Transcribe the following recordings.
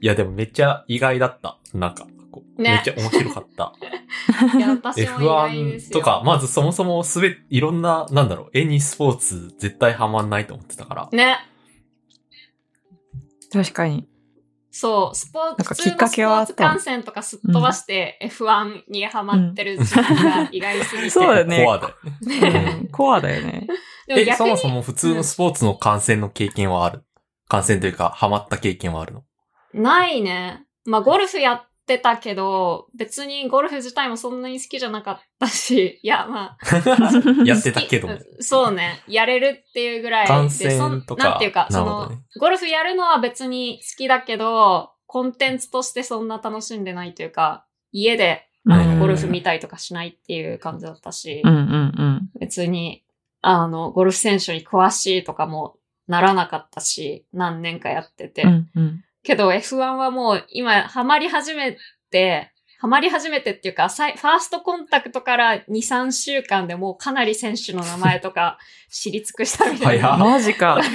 いや、でもめっちゃ意外だった。なんか、こうねめっちゃ面白かった。い や、私も意外です F1 よ。とか、まずそもそもすべ、いろんな、なんだろう、絵にスポーツ絶対ハマんないと思ってたから。ね。確かに。そう、スポーツ、きっかけはあスったのポーツ観戦とかすっ飛ばして、F1 にハマってる自分が意外すぎて。そうだねコアだよね。うんコアだよね。え、そもそも普通のスポーツの観戦の経験はある？観戦というか、ハマった経験はあるの？ないね。まあ、ゴルフやってたけど、別にゴルフ自体もそんなに好きじゃなかったし、いや、まあ、やってたけどそうね。やれるっていうぐらいで。観戦そんとかなんていうか、その、ゴルフやるのは別に好きだけど、コンテンツとしてそんな楽しんでないというか、家であのうんゴルフ見たりとかしないっていう感じだったし、うんうんうん。別に、あの、ゴルフ選手に詳しいとかもならなかったし、何年かやってて。うんうん。けど F1 はもう今ハマり始めて、ハマり始めてっていうか、さいファーストコンタクトから2、3週間でもうかなり選手の名前とか知り尽くしたみたいな。早マジか。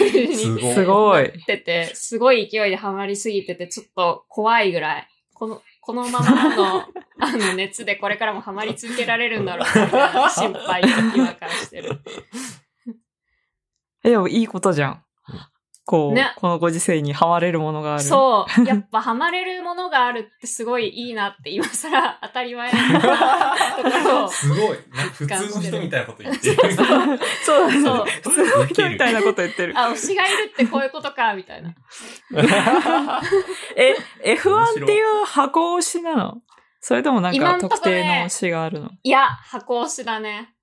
すごい。ってて、すごい勢いでハマりすぎてて、ちょっと怖いぐらい。この、このままの、あの、熱でこれからもハマり続けられるんだろう 心配を今からしてる。え、でもいいことじゃん。こう、ねこのご時世にハマれるものがある。そう。やっぱ ハマれるものがあるってすごいいいなって今更当たり前なところを。すごい。普通の人みたいなこと言ってる。そう。そう普通の人みたいなこと言ってる。あ、推しがいるってこういうことか、みたいな。え、F1 っていう箱推しなの？それともなんか今んとこね特定の推しがあるの？いや、箱推しだね。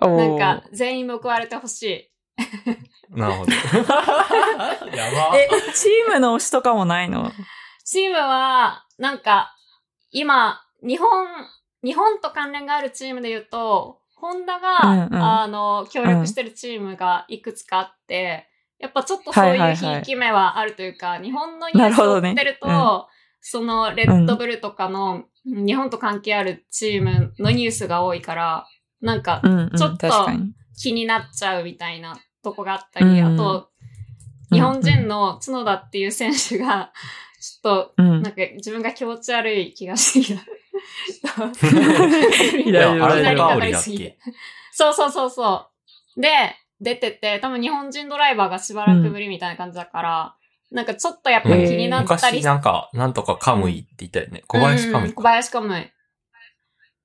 なんか、全員報われてほしい。なるほど。やば。え、チームの推しとかもないの？チームは、なんか、今、日本、日本と関連があるチームで言うと、ホンダが、うんうんあの、協力してるチームがいくつかあって、やっぱちょっとそういうはいはいはいひいき目はあるというか、日本のニュースをなるほどね追ってると、うんそのレッドブルとかの、日本と関係あるチームのニュースが多いから、なんかうんうん、ちょっと。気になっちゃうみたいなとこがあったり、うんあと、日本人の角田っていう選手が、ちょっと、うんなんか自分が気持ち悪い気がしてきた。いやいやあれ左の香りそうそうそうそう。で、出てて、多分日本人ドライバーがしばらくぶりみたいな感じだから、なんかちょっとやっぱ気になったり昔なんか、なんとかカムイって言ったよね。小林カムイうん小。林カムイ。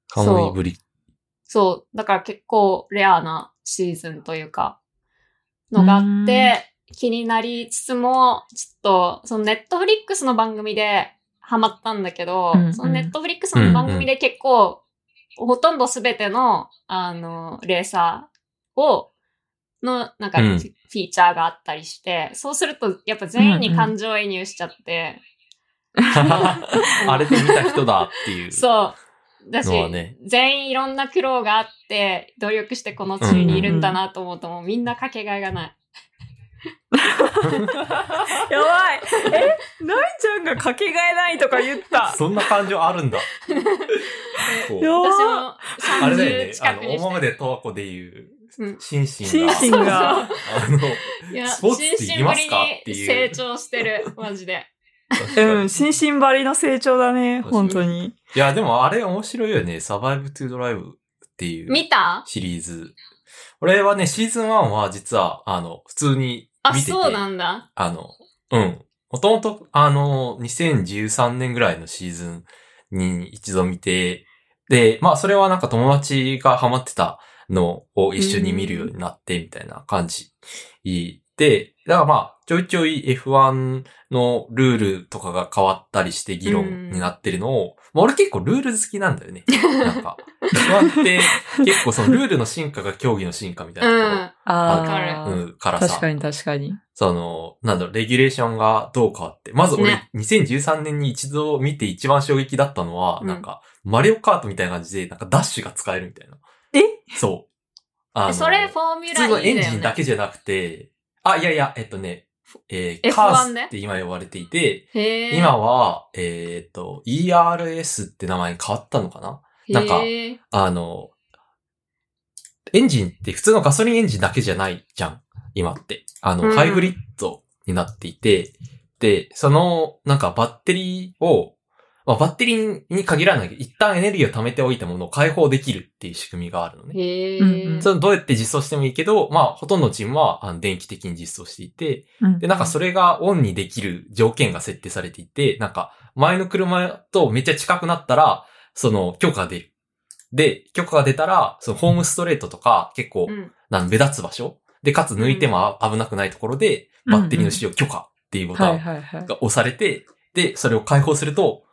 カムイぶり。そう。だから結構レアなシーズンというか、のがあって、気になりつつも、ちょっと、そのネットフリックスの番組でハマったんだけど、うん。うんそのネットフリックスの番組で結構、ほとんどすべての、あの、レーサーを、の、なんか、うん。フィーチャーがあったりして、そうすると、やっぱ全員に感情移入しちゃって、あれで見た人だっていう。そう。だし、ね全員いろんな苦労があって、努力してこの地位にいるんだなと思うと、もうみんなかけがえがない。やばいえ、なイちゃんがかけがえないとか言った。そんな感情あるんだ。私も30あれだよね。あの。大豆で十和子で言う、うんシンシンシンが。シンが。あの、スポーツって言いますか？っていう心身ぶりに成長してる、マジで。うん、心身張りの成長だね、本当に。いや、でもあれ面白いよね。サバイブトゥドライブっていう見た？シリーズ。俺はね、シーズン1は実は、あの、普通にあ、見てて。そうなんだ。あの、うん。もともと、あの、2013年ぐらいのシーズンに一度見て、で、まあ、それはなんか友達がハマってたのを一緒に見るようになって、みたいな感じ。で、だからまあ、ちょいちょい F1 のルールとかが変わったりして議論になってるのを、まあ俺結構ルール好きなんだよね。なんか、F1 って結構そのルールの進化が競技の進化みたいなところうん。あわかるあ、うん、からさ。確かに確かに。その、なんだろう、レギュレーションがどう変わって。まず俺、ね2013年に一度見て一番衝撃だったのは、うんなんか、マリオカートみたいな感じで、なんかダッシュが使えるみたいな。え？そう。あえそれフォーミュ普通のラ E だよエンジンだね。けじゃなくて、あ、いやいや、えっとね、えー、F1 カースねって今呼ばれていて、今は、えーっと、ERS って名前に変わったのかな？なんかあの、エンジンって普通のガソリンエンジンだけじゃないじゃん。今って。あの、うんハイブリッドになっていて、って、その、なんかバッテリーを、まあ、バッテリーに限らないけど、一旦エネルギーを貯めておいたものを解放できるっていう仕組みがあるのね。へそれどうやって実装してもいいけど、まあ、ほとんどのチームはあの電気的に実装していて、うんで、なんかそれがオンにできる条件が設定されていて、なんか前の車とめっちゃ近くなったら、その許可が出る。で、許可が出たら、そのホームストレートとか結構、うんなん目立つ場所で、かつ抜いてもあ危なくないところで、バッテリーの使用許可っていうボタはいン。が押されて、で、それを解放すると、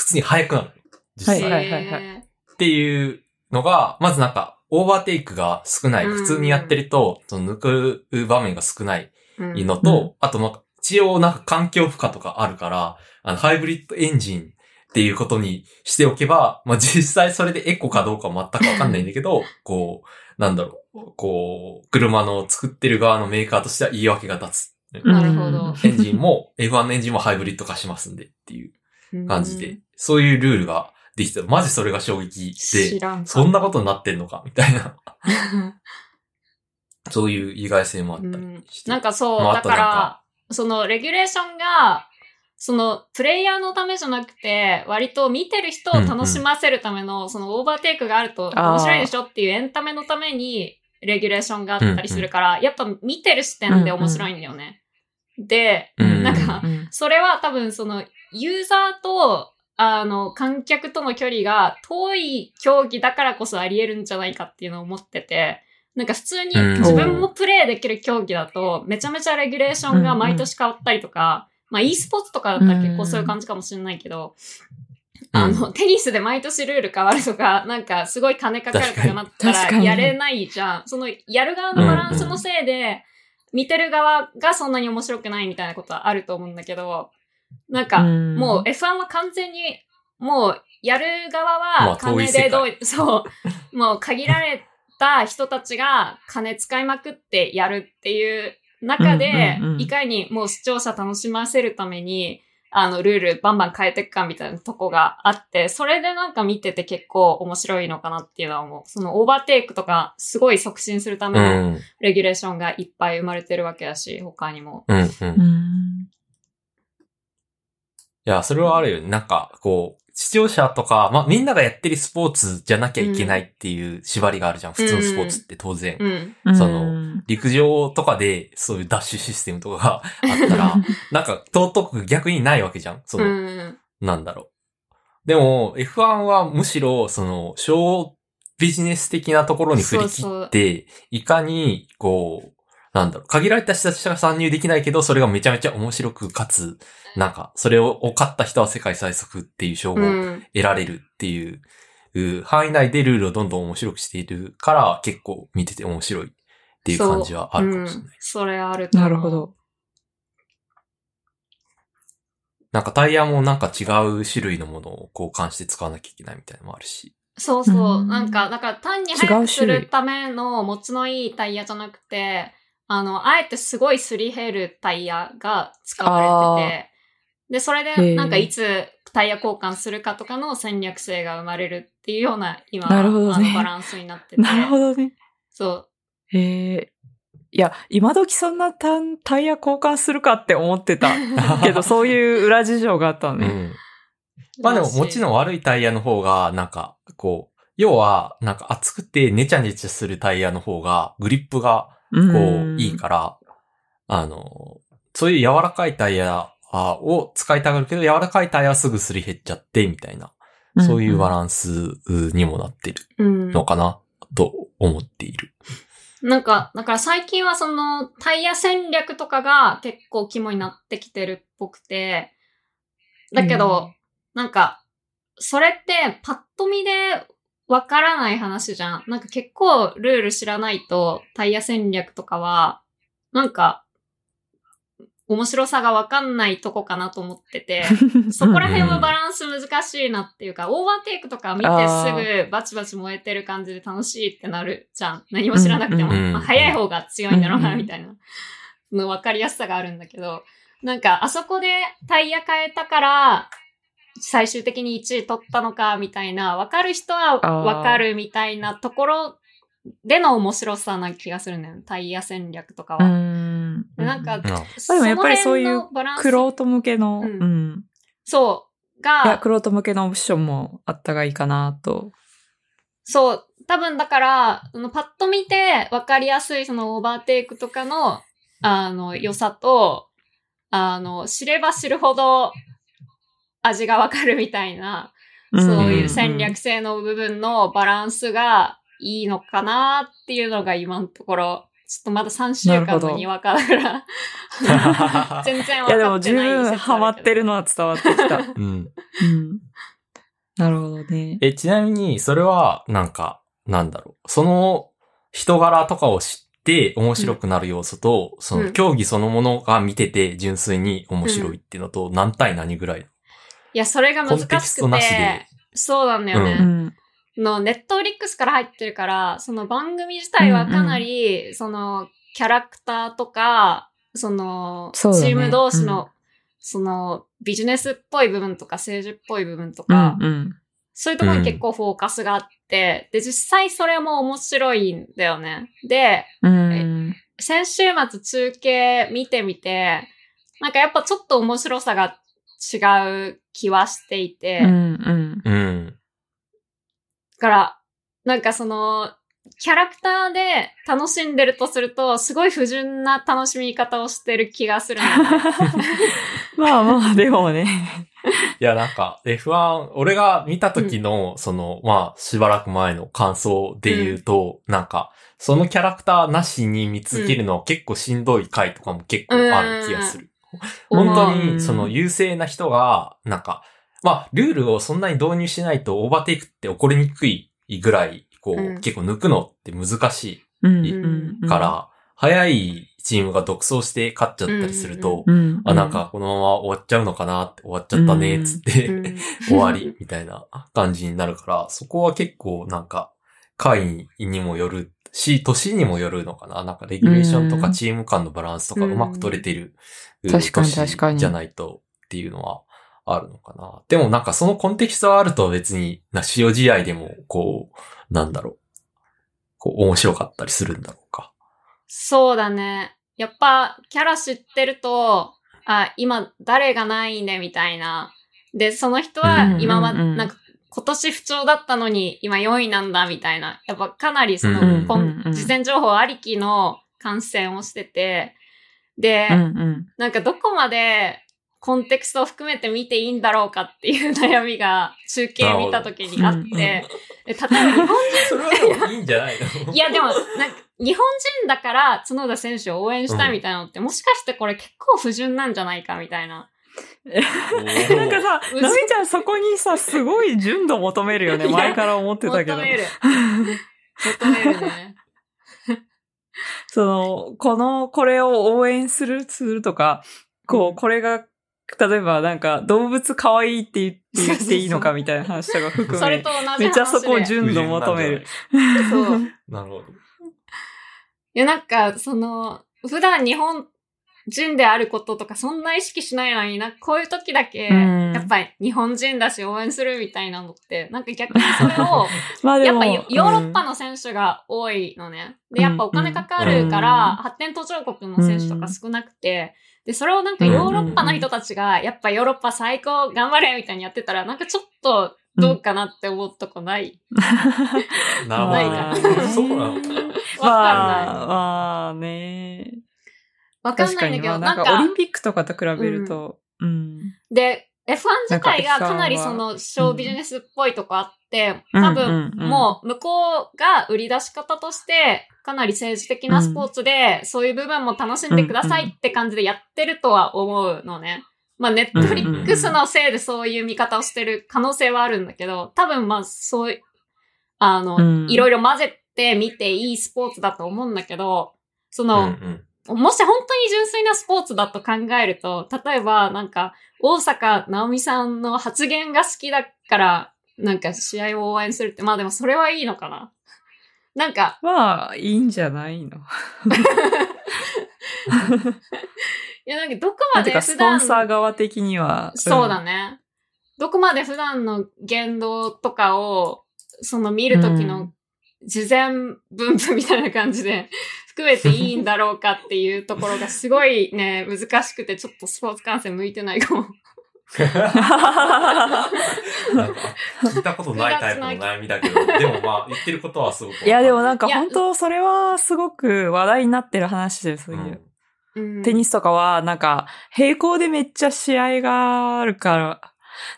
普通に速くなる。実際。はいはいはいへっていうのが、まずなんか、オーバーテイクが少ない。うん普通にやってると、その抜く場面が少ないのと、うんあとなんか、一応なんか環境負荷とかあるから、あの、ハイブリッドエンジンっていうことにしておけば、まあ、実際それでエコかどうかは全くわかんないんだけど、こう、なんだろう、こう、車の作ってる側のメーカーとしては言い訳が立つ。なるほどエンジンも、F1 のエンジンもハイブリッド化しますんでっていう感じで、そういうルールができた。マジそれが衝撃で、そんなことになってんのか？みたいな。そういう意外性もあったりうんして。なんかそう、まああだかとなんからそのレギュレーションが、そのプレイヤーのためじゃなくて、割と見てる人を楽しませるための、そのオーバーテイクがあると面白いでしょっていうエンタメのために、レギュレーションがあったりするから、やっぱ見てる視点で面白いんだよね。で、うん。なんか、うん。それは多分そのユーザーとあの観客との距離が遠い競技だからこそあり得るんじゃないかっていうのを思ってて、なんか普通にうん。自分もプレイできる競技だとめちゃめちゃレギュレーションが毎年変わったりとか、まあ e スポーツとかだったら結構そういう感じかもしれないけど、あの、テニスで毎年ルール変わるとか、なんかすごい金かかるとかなったらに。やれないじゃん。そのやる側のバランスのせいで、見てる側がそんなに面白くないみたいなことはあると思うんだけど、なんか、うん。もう F1 は完全に、もうやる側まあは金でどう、そう、もう限られた人たちが金使いまくってやるっていう中でいかにもう視聴者楽しませるために、あの、ルールバンバン変えていくかみたいなとこがあって、それでなんか見てて結構面白いのかなっていうのは思う。そのオーバーテイクとかすごい促進するためうのん。レギュレーションがいっぱい生まれてるわけだし、他にも。うん。うん。ういんや、それはあるよね。なんか、こう、視聴者とか、まあ、みんながやってるスポーツじゃなきゃいけないっていう縛りがあるじゃん。普通のスポーツって当然。うん。その陸上とかでそういうダッシュシステムとかがあったら、なんか尊く逆にないわけじゃん。そうの、ん。なんだろう。でも、F1 はむしろ、その、小ビジネス的なところに振り切って、いかに、こう、なんだろう、限られた人たちが参入できないけど、それがめちゃめちゃ面白く、かつ、なんか、それを勝った人は世界最速っていう称号をうん。得られるっていう、う範囲内でルールをどんどん面白くしているから、結構見てて面白いっていう感じはあるかもしれない。うんそれあるなるほど。なんかタイヤもなんか違う種類のものを交換して使わなきゃいけないみたいなのもあるし。そうそうう。んなんか、だから単に違う速くす種類るための持ちのいいタイヤじゃなくて、あの、あえてすごいすり減るタイヤが使われてて、で、それへで、ーなんかいつタイヤ交換するかとかの戦略性が生まれるっていうような、今、なるほどねあのバランスになってて。なるほどね。そへえ。いや、今時そんなタンタイヤ交換するかって思ってた。けど、そういう裏事情があったのね。うん。う。まあでももちろん悪いタイヤの方が、なんか、こう、要は、なんか熱くてネチャネチャするタイヤの方が、グリップが、こうんう、いいから、あの、そういう柔らかいタイヤあを使いたがるけど、柔らかいタイヤはすぐすり減っちゃって、みたいな、そういうバランスにもなってるうん。のかな、と思っている。なんか、だから最近はそのタイヤ戦略とかが結構肝になってきてるっぽくて、だけど、なんか、それってパッと見でわからない話じゃん。なんか結構ルール知らないとタイヤ戦略とかは、なんか、面白さがわかんないとこかなと思ってて、そこら辺はバランス難しいなっていうか、オーバーテイクとか見てすぐバチバチ燃えてる感じで楽しいってなるじゃん。何も知らなくても。うんまあ、早い方が強いんだろうな、うんみたいな。の分かりやすさがあるんだけど、なんかあそこでタイヤ変えたから、最終的に1位取ったのか、みたいな、分かる人は分かるみたいなところでの面白さな気がするんだよね。タイヤ戦略とかうは。ん。うん。なんかでもやっぱりそういうクロート向けの、ううんん。そう、いや、がク、ロート向けのオプションもあったがいいかなと。そう、多分だから、そのパッと見て分かりやすいそのオーバーテイクとかの、あの、良さと、あの、知れば知るほど味が分かるみたいな、そういう戦略性の部分のバランスがいいのかなっていうのが今のところ、ちょっとまだ3週間のにわかだから、全然分かってないいやでも十分ハマってるのは伝わってきた。うん。うん。なるほどね。え、ちなみに、それは、なんか、なんだろう。その人柄とかを知って面白くなる要素と、その競技そのものが見てて純粋に面白いっていうのと、何対何ぐらいいや、それが難しくて、そうなんだよね。うん。の、ネットフリックスから入ってるから、その番組自体はかなり、その、キャラクターとか、その、チーム同士の、うその、ビジネスっぽい部分とか、政治っぽい部分とうか、ん。うん。そういうところに結構フォーカスがあって、で、実際それも面白いんだよね。で、うん。先週末中継見てみて、なんかやっぱちょっと面白さが違う気はしていて、うん。うん。うん。だから、なんかその、キャラクターで楽しんでるとすると、すごい不純な楽しみ方をしてる気がする。まあまあ、でもね。いや、なんか、F1、俺が見た時の、その、まあ、しばらく前の感想で言うと、なんか、そのキャラクターなしに見つけるのは結構しんどい回とかも結構ある気がする。う ん本当に、うんその優勢な人が、なんか、まあ、ルールをそんなに導入しないとオーバーテイクって起こりにくいぐらい、こう、うん結構抜くのって難しうん。いうんから、早いチームが独走して勝っちゃったりすると、うん。あ、なんかこのまま終わっちゃうのかなって終わっちゃったね、つって、うん 終わりみたいな感じになるから、そこは結構なんか、会にもよるし、年にもよるのかな。なんかレギュレーションとかチーム間のバランスとかうまく取れてる、ん確かに確かに年じゃないとっていうのはあるのかな。でもなんかそのコンテキストがあると別に、な、塩試合でも、こう、なんだろう。こう、面白かったりするんだろうか。そうだね。やっぱ、キャラ知ってると、あ、今誰が何位ね、みたいな。で、その人は今は、なんか、今年不調だったのに今4位なんだ、みたいな。やっぱかなりその、うんうんこんうんうん事前情報ありきの観戦をしてて、で、うんうん。なんかどこまでコンテクストを含めて見ていいんだろうかっていう悩みが中継見た時にあって、例えば日本それはでもいいんじゃないの？いや、でも、なんか、日本人だから角田選手を応援したいみたいなのって、もしかしてこれ結構不純なんじゃないかみたいな。なんかさ、うんなみちゃんそこにさ、すごい純度求めるよね。前から思ってたけど求。める。求めるね。その、この、これを応援する、するとか、こうこれが、例えばなんか、動物可愛いって言って言っていいのかみたいな話とか含めそれと、同じ話で。めっちゃそこ純度求める。そう。なるほど。いや、なんか、その、普段日本人であることとかそんな意識しないのにな、こういう時だけ、うんやっぱり日本人だし応援するみたいなのって、なんか逆にそれを、まあでも、やっぱヨヨーロッパの選手が多いのね。で、やっぱお金かかるから、発展途上国の選手とか少なくて、で、それをなんかヨーロッパの人たちが、やっぱヨーロッパ最高頑張れみたいにやってたら、なんかちょっとどうかなって思うとこない？なるほないど。そうなのかな。わかんない。まあ、まあね。わかんないんだけど、まあななんんかかオリン、ピックとかと比べると、うん。で、F1 自体がか F1 かなりその、ショービジネスっぽいとこあって、多分、もう向こうが売り出し方として、かなり政治的なスポーツで、そういう部分も楽しんでくださいって感じでやってるとは思うのね。まあ、ネットフリックスのせいでそういう見方をしてる可能性はあるんだけど、多分まあ、そういう、あの、うん。いろいろ混ぜて見ていいスポーツだと思うんだけど、その、うんうんもし本当に純粋なスポーツだと考えると、例えばなんか、大坂なおみさんの発言が好きだから、なんか試合を応援するって、まあでもそれはいいのかな。なんか、まあ、いいんじゃないの？いやなんかどこまなんていうか、スポンサー側的には。そうだね。ね。どこまで普段の言動とかを、その見るときの事前分布みたいな感じで含めていいんだろうかっていうところがすごいね、難しくて、ちょっとスポーツ観戦向いてないかも。なんか聞いたことないタイプの悩みだけど、でもまあ言ってることはすごく。いや、でもなんか本当それはすごく話題になってる話で、そういう。うんうんテニスとかは、なんか、並行でめっちゃ試合があるから、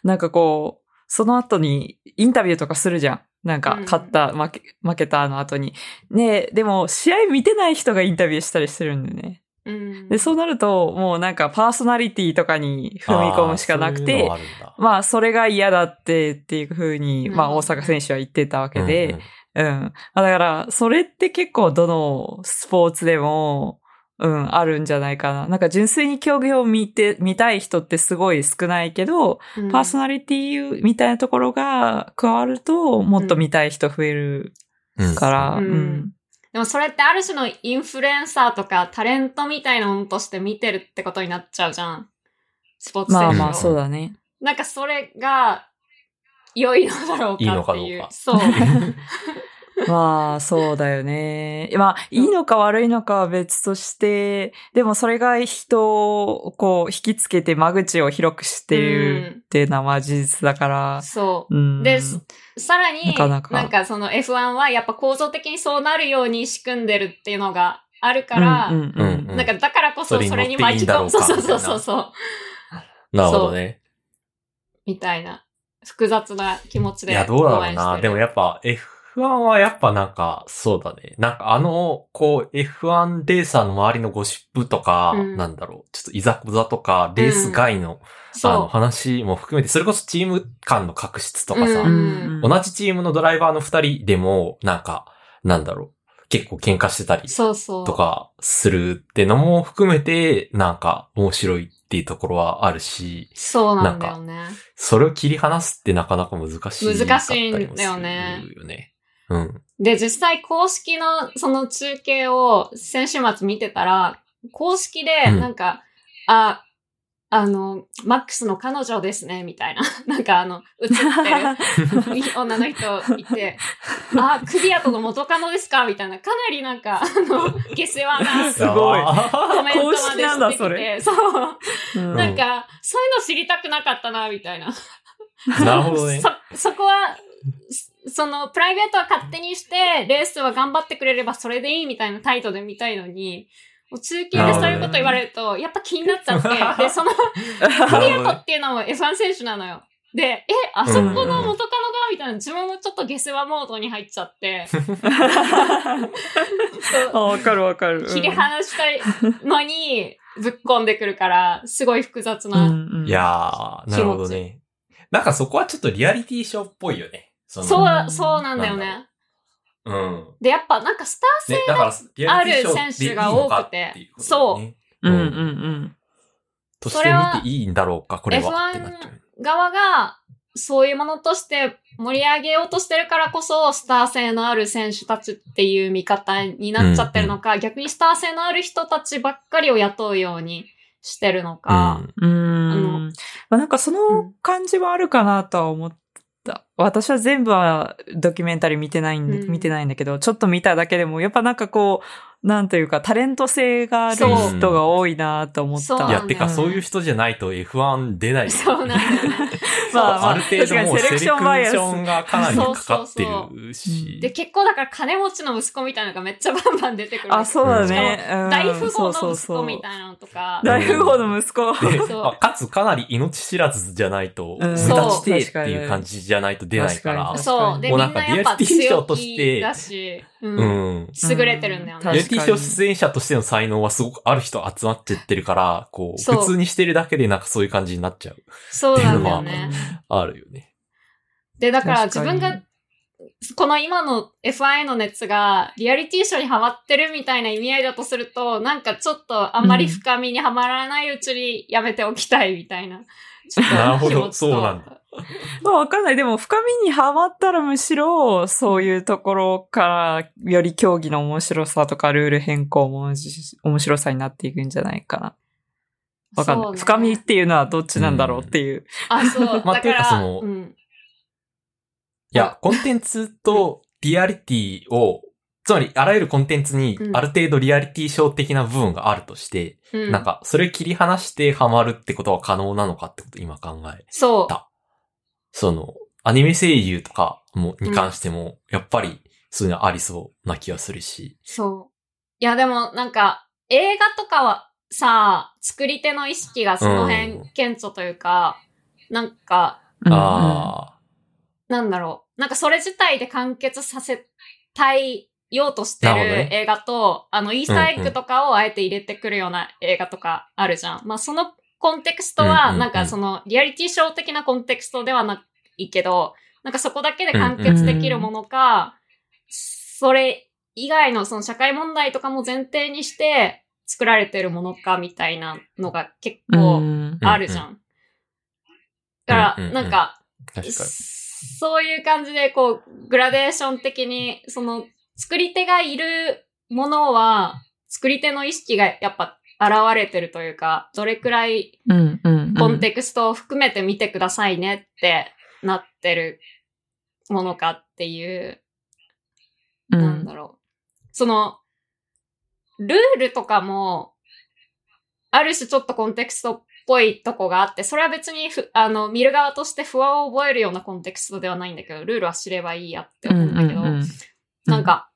なんかこう、その後にインタビューとかするじゃん。なんかうん、勝った、負け、負けたの後に。ねでも、試合見てない人がインタビューしたりしてるんだよね。うんで、そうなると、もうなんかパーソナリティとかに踏み込むしかなくてあういうまあ、それが嫌だってっていう風に、まあ、うん大阪選手は言ってたわけうんで、うん。まあだから、それって結構どのスポーツでも、うん、あるんじゃないかな。なんか純粋に競技を見て、見たい人ってすごい少ないけど、うんパーソナリティみたいなところが加わると、もっと見たい人増えるうんから、ううんん。でもそれってある種のインフルエンサーとかタレントみたいなものとして見てるってことになっちゃうじゃん。スポーツ選手をまあまあ、そうだね。なんかそれが良いのだろうかっていう。いいのかどうかそう。まあ、そうだよね。まあ、いいのか悪いのかは別として、でもそれが人をこう引きつけて間口を広くしてるっていうのはまあ事実だから。そう。うん。でさらに、なかなかなんかその F1 はやっぱ構造的にそうなるように仕組んでるっていうのがあるから、うんうんうんうんなんかだからこそそれに巻き込む。そうかそうそうそうそう。なるほどね。みたいな。複雑な気持ちで。いや、どうだろうな。でもやっぱ F1 はやっぱなんか、そうだね。なんかあの、こう F1 レーサーの周りのゴシップとか、うんなんだろう、ちょっといざこざとか、レース外の、あのそ話も含めて、それこそチーム間の確執とかさ、うん同じチームのドライバーの二人でも、なんか、なんだろう、結構喧嘩してたりう。そうそう。とかするってのも含めて、なんか面白いっていうところはあるし、そうなんだよね。それを切り離すってなかなか難しい。難しいんだよね。よね。うん。で、実際公式のその中継を先週末見てたら、公式でうんなんか、あ、あの、マックスの彼女ですね、みたいな。なんかあの、映ってる 女の人いて、あ、クリアとの元カノですか？みたいな。かなりなんか、あの、下世話なすごいあコメントま公式でなんだそしてきて、れそう。うんなんか、そういうの知りたくなかったな、みたいな。ーなるほどね。そ、そこは、そその、プライベートは勝手にして、レースは頑張ってくれればそれでいいみたいな態度で見たいのに、もう中継でそういうこと言われると、やっぱ気になっちゃって、で、その、クリアトっていうのも F1 選手なのよ。で、え、あそこの元カノがみたいな、自分もちょっと下世話モードに入っちゃって、あわかるわかる。切り離したいのに、ぶっ込んでくるから、すごい複雑うんな。うんいやー、なるほどね。なんかそこはちょっとリアリティショーっぽいよね。そう、そうなんだよね。うん。で、やっぱなんかスターね、だから、リアリティショーっていいのかっていう。うんうんうん。として見ていいんだろうか、これは。ってなっちゃう。側が、そういうものとして盛り上げようとしてるからこそ、スター性のある選手たちっていう見方になっちゃってるのか、逆にスター性のある人たちばっかりを雇うようにしてるのか。うん。あのまあ、なんかその感じはあるかなとは思った。私は全部はドキュメンタリー見てないんで、うん見てないんだけど、ちょっと見ただけでも、やっぱなんかこう、なんというか、タレント性がある人が多いなと思った。いや、てか、そういう人じゃないと F1 出ない。そうなん。まあまあある程度もうセレクションがかなりかかってそうそうるし。で、結構だから金持ちの息子みたいなのがめっちゃバンバン出てくる。あ、そうだね。うん大富豪の息子みたいなのとか。大富豪の息子。まあかつかなり命知らずじゃないと、うん目立ちてえっていう感じじゃないと出ないから確。そう。で、もみうんなんかリアなやっぱリティショー強として気だし、う。うんん。優れてるんだようんね。リアリティショー出演者としての才能はすごくある人集まっちゃってるから、こう、普通にしてるだけでなんかそういう感じになっちゃう。そうなんだよっていうね。あるよね。で、だから自分が、この今の F1 の熱がリアリティショーにハマってるみたいな意味合いだとすると、なんかちょっとあんまり深みにはまらないうちにやめておきたいみたいな。なるほど気持ちとそうなんだ。まあわかんない。でも深みにはまったらむしろ、そういうところから、より競技の面白さとかルール変更も面白さになっていくんじゃないかな。わかんない。ね深みっていうのはどっちなんだろうっていう。あ、そう。まあだかていうからそのうん。いや、コンテンツとリアリティを つまり、あらゆるコンテンツにうんある程度リアリティショー的な部分があるとして、うん。なんか、それ切り離してハマるってことは可能なのかってことを今考え。そう。だその、アニメ声優とかも、に関しても、やっぱり、そういうのありそうな気がするし。そう。いや、でもなんか、映画とかはさ、作り手の意識がそのう辺ん顕著というか、なんか、うんあなんだろう。なんかそれ自体で完結させたいようとしてる映画と、あの、イースターエッグとかをあえて入れてくるような映画とかあるじゃん。まあそのコンテクストは、なんかその、リアリティショー的なコンテクストではないけど、なんかそこだけで完結できるものか、それ以外のその社会問題とかも前提にして作られてるものかみたいなのが結う構んあるじゃん。だから、なんか。そういう感じで、こう、グラデーション的に、その、作り手がいるものは、作り手の意識がやっぱ現れてるというか、どれくらいコンテクストを含めて見てくださいねってなってるものかっていう、うんなんだろう。その、ルールとかも、ある種ちょっとコンテクストっぽいとこがあって、それは別にふ、あの、見る側として不安を覚えるようなコンテクストではないんだけど、ルールは知ればいいやって思うんだけど、なんか、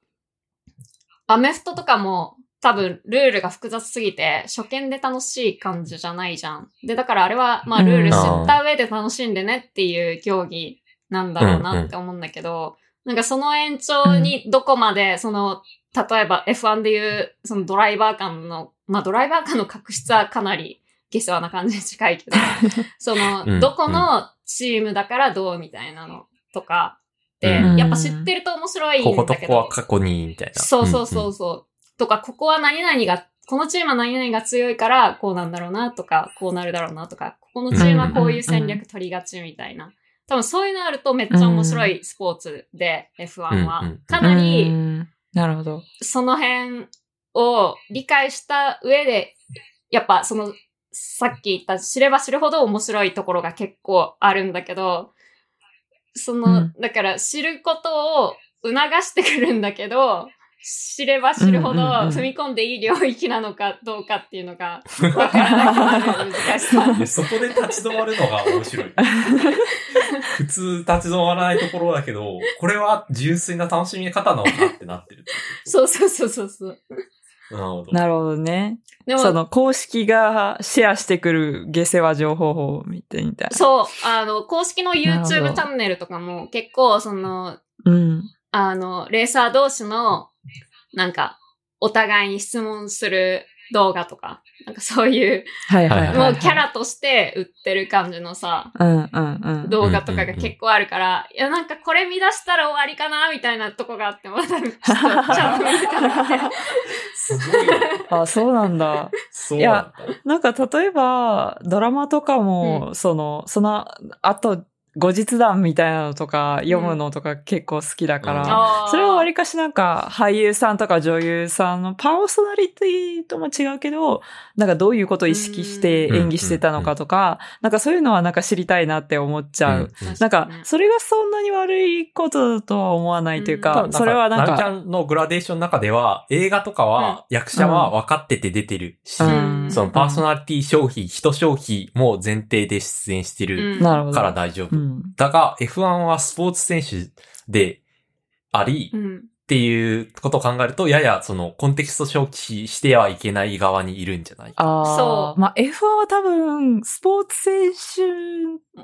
アメフトとかも多分ルールが複雑すぎて初見で楽しい感じじゃないじゃん。で、だからあれはまあルール知った上で楽しんでねっていう競技なんだろうなって思うんだけど、なんかその延長にどこまでその、例えば F1 でいうそのドライバー間の、まあドライバー間の確執はかなり下世話な感じに近いけど、その、うんどこのチームだからどうみたいなのとかって、うんやっぱ知ってると面白いこんだけど。ことこは過去に、みたいな。そうそうそんうそう。とか、ここは何々が、このチームは何々が強いから、こうなんだろうなとか、こうなるだろうなとか、ここのチームはこういう戦略取りがちみたいな。多分そういうのあるとめっちゃ面白いスポーツで、F1 は。かなうり、んなるほど。その辺を理解した上で、やっぱその、さっき言った知れば知るほど面白いところが結構あるんだけど、その、うんだから知ることを促してくるんだけど、知れば知るほど踏み込んでいい領域なのかどうかっていうのが わからなくなる難しさ。そこで立ち止まるのが面白い。普通立ち止まらないところだけど、これは純粋な楽しみ方なのかってなってるって。そうそうそうそうそう。なるほど。なるほどね。でも、その公式がシェアしてくる下世話情報を見てみたいな。そう、あの、公式の YouTube ほチどャンネルとかも結構その、うん。あの、レーサー同士の、なんか、お互いに質問する動画とか、なんかそういう、はいはいはい、はい。もうキャラとして売ってる感じのさ、うんうんうん。動画とかが結構あるから、いやなんかこれ見出したら終わりかなみたいなとこがあって、まだちょっとちゃんと見てなくて。すごいね。あ、そうなんだ。そうなんだ。なんか例えば、ドラマとかも、その、その後、後日談みたいなのとか読むのとか結構好きだから、うん。それはわりかしなんか俳優さんとか女優さんのパーソナリティとも違うけど、なんかどういうことを意識して演技してたのかとか、なんかそういうのはなんか知りたいなって思っちゃう。うん。なんか、それがそんなに悪いことだとは思わないというか、うん。それはなんナミちゃか、んのグラデーションの中では、映画とかは役者は分かってて出てるし、うん。そのパーソナリティ消費、人消費も前提で出演してるうん。なるほど。から大丈夫。うん。だが、F1 はスポーツ選手であり、っうん。ていうことを考えると、ややそのコンテキスト消費してはいけない側にいるんじゃない？ああ。そうまあ、F1 は多分、スポーツ選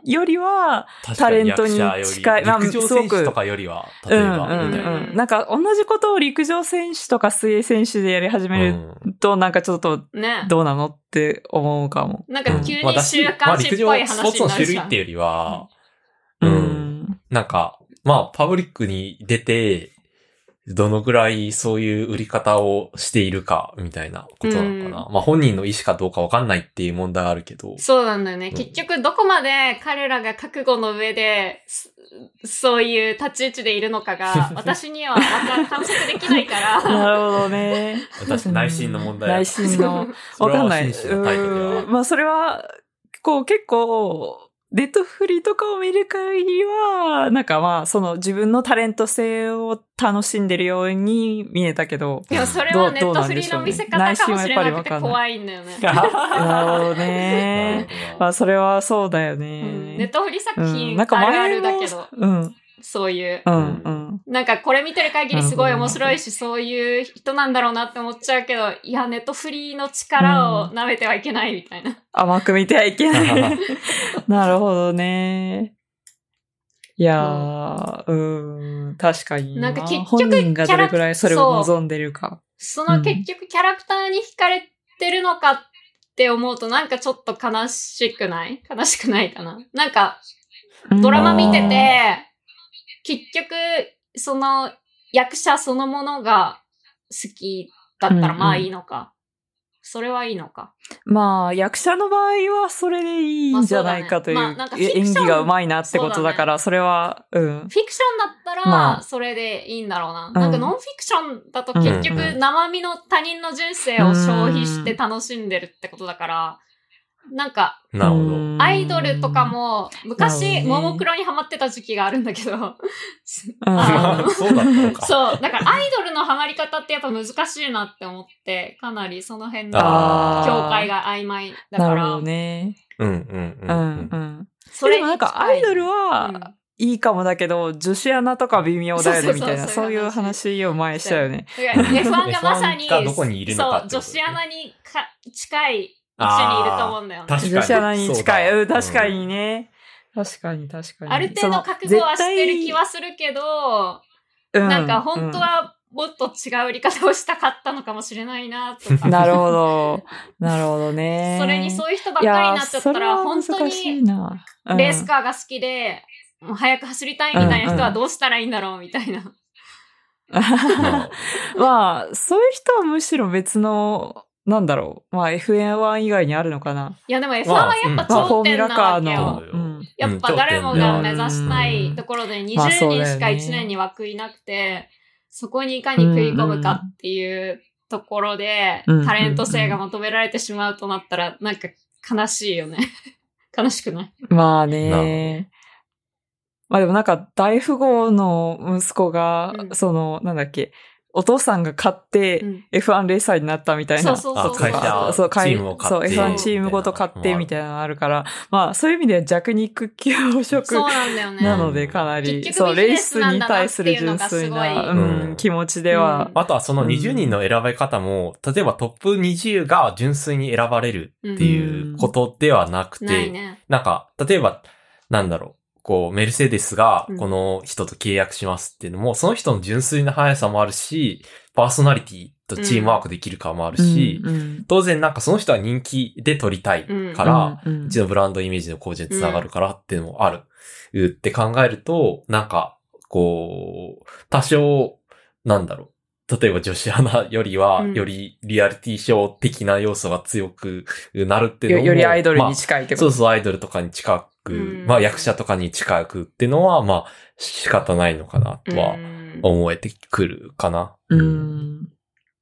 手よりは、タレントに近いまあ陸上選手とかよりは、例えば、うんみたいな。うんうん。なんか、同じことを陸上選手とか水泳選手でやり始めるうんと、なんかちょっと、ね。どうなのって思うかも。なんか急に週刊誌っぽいまあ陸上スポー話になるじゃんツの種類って。いうよりは、ううんん。なんか、まあ、パブリックに出て、どのぐらいそういう売り方をしているか、みたいなことなのかな。まあ、本人の意思かどうかわかんないっていう問題あるけど。そうなんだよね。うん結局、どこまで彼らが覚悟の上で、すそういう立ち位置でいるのかが、私にはまた観測できないから。なるほどね。私、内心の問題だ内心の。わかんない。まあ、それは、こう、結構、ネットフリとかを見る限りは、なんかまあ、その自分のタレント性を楽しんでるように見えたけど。いや、それはネットフリの見せ方かもしれなくて怖いんだよね。なるほどね。まあ、それはそうだよね。うん、ネットフリ作品あるあるだけど。うん。そういう。うんうん。なんかこれ見てる限りすごい面白いし、そういう人なんだろうなって思っちゃうけど、いや、ネットフリーの力を舐めてはいけないみたいな。甘く見てはいけない。なるほどね。いやー、うん、確かに。なんか結局、本人がどれくらいそれを望んでるか。その結局キャラクターに惹かれてるのかって思うとなんかちょっと悲しくない？悲しくないかな？なんか、ドラマ見てて、結局、その役者そのものが好きだったらまあいいのか。うんうん、それはいいのか。まあ、役者の場合はそれでいいんじゃないかという。まあ、ねまあ、演技が上手いなってことだから、それは、うん。フィクションだったら、それでいいんだろうな。まあ、なんかノンフィクションだと結局、生身の他人の人生を消費して楽しんでるってことだから、なんか、なるほど。アイドルとかも、昔、ももクロにハマってた時期があるんだけど。そうだったか。そう。だからアイドルのハマり方ってやっぱ難しいなって思って、かなりその辺の境界が曖昧だから。なるほどね。うんうんうん。うんうん。それなんかアイドルは、いいかもだけど、女子アナとか微妙だよね、みたいな、そういう話を前したよね。F1 がまさに、どこにいるのかそう、女子アナにか近い一緒にいると思うんだよね。確かに。近い。うん、確かにね。確かに確かに。ある程度覚悟はしてる気はするけど、なんか本当はもっと違う売り方をしたかったのかもしれないな、とか。なるほど。なるほどね。それにそういう人ばっかりになっちゃったら、本当にレースカーが好きで、もう早く走りたいみたいな人はどうしたらいいんだろうみたいな。まあ、そういう人はむしろ別のなんだろう。まあ F1 以外にあるのかな。いやでも F1 はやっぱ頂点なわけよ。うん、やっぱ誰もが目指したいところで20人しか1年に枠いなくて、そこにいかに食い込むかっていうところで、タレント性が求められてしまうとなったら、なんか悲しいよね。悲しくない？まあね。まあでもなんか大富豪の息子が、その、なんだっけ、お父さんが買って、F1 レーサーになったみたいな。そうそうそう。会社、そう、チームを買って。そう、F1 チームごと買ってみたいなのがあるから、まあ、そういう意味では弱肉強食なので、かなり、そう、レースに対する純粋な、うん、気持ちでは。あとはその20人の選ばれ方も、例えばトップ20が純粋に選ばれるっていうことではなくて、なんか、例えば、なんだろう。こう、メルセデスがこの人と契約しますっていうのも、うん、その人の純粋な速さもあるし、パーソナリティとチームワークできるかもあるし、うん、当然なんかその人は人気で取りたいから、うちのブランドイメージの向上につながるからっていうのもある。って考えると、なんか、こう、多少、なんだろう。例えば女子アナよりは、よりリアリティショー的な要素が強くなるっていうのも、よりアイドルに近いってこと、まあ、そうそう、アイドルとかに近く、うん、まあ役者とかに近くっていうのは、まあ仕方ないのかなとは思えてくるかな。うん。うん、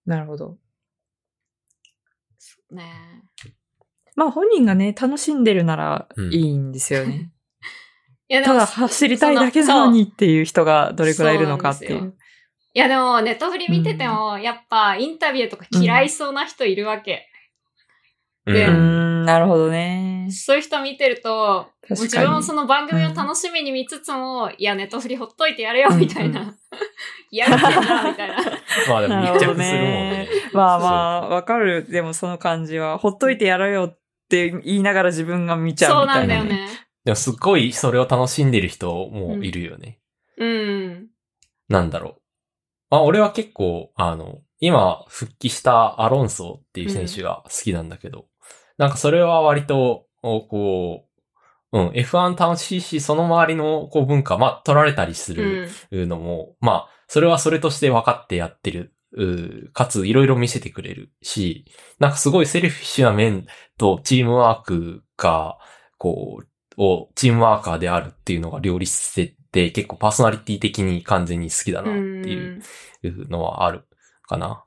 なるほど。ねまあ本人がね、楽しんでるならいいんですよね。いやただ走りたいだけなのにっていう人がどれくらいいるのかっていう。いやでも、ネットフリ見てても、やっぱインタビューとか嫌いそうな人いるわけ。で、うん、なるほどね。そういう人見てると、自分もその番組を楽しみに見つつも、うん、いや、ネットフリほっといてやれよ、みたいな。嫌だけどな、みたいな。まあでも密着するもんね。まあまあ、わかる。でもその感じは、ほっといてやろうよって言いながら自分が見ちゃうみたいな、ね、そうなんだよね。でもすっごいそれを楽しんでる人もいるよね。うん。うん、なんだろう。まあ俺は結構、あの、今復帰したアロンソっていう選手が好きなんだけど、なんかそれは割と、こう、うん、F1 楽しいし、その周りのこう文化、まあ、取られたりするのも、うん、まあ、それはそれとして分かってやってる。かつ、いろいろ見せてくれるし、なんかすごいセルフィッシュな面とチームワークが、こう、をチームワーカーであるっていうのが両立してて、結構パーソナリティ的に完全に好きだなっていうのはあるかな。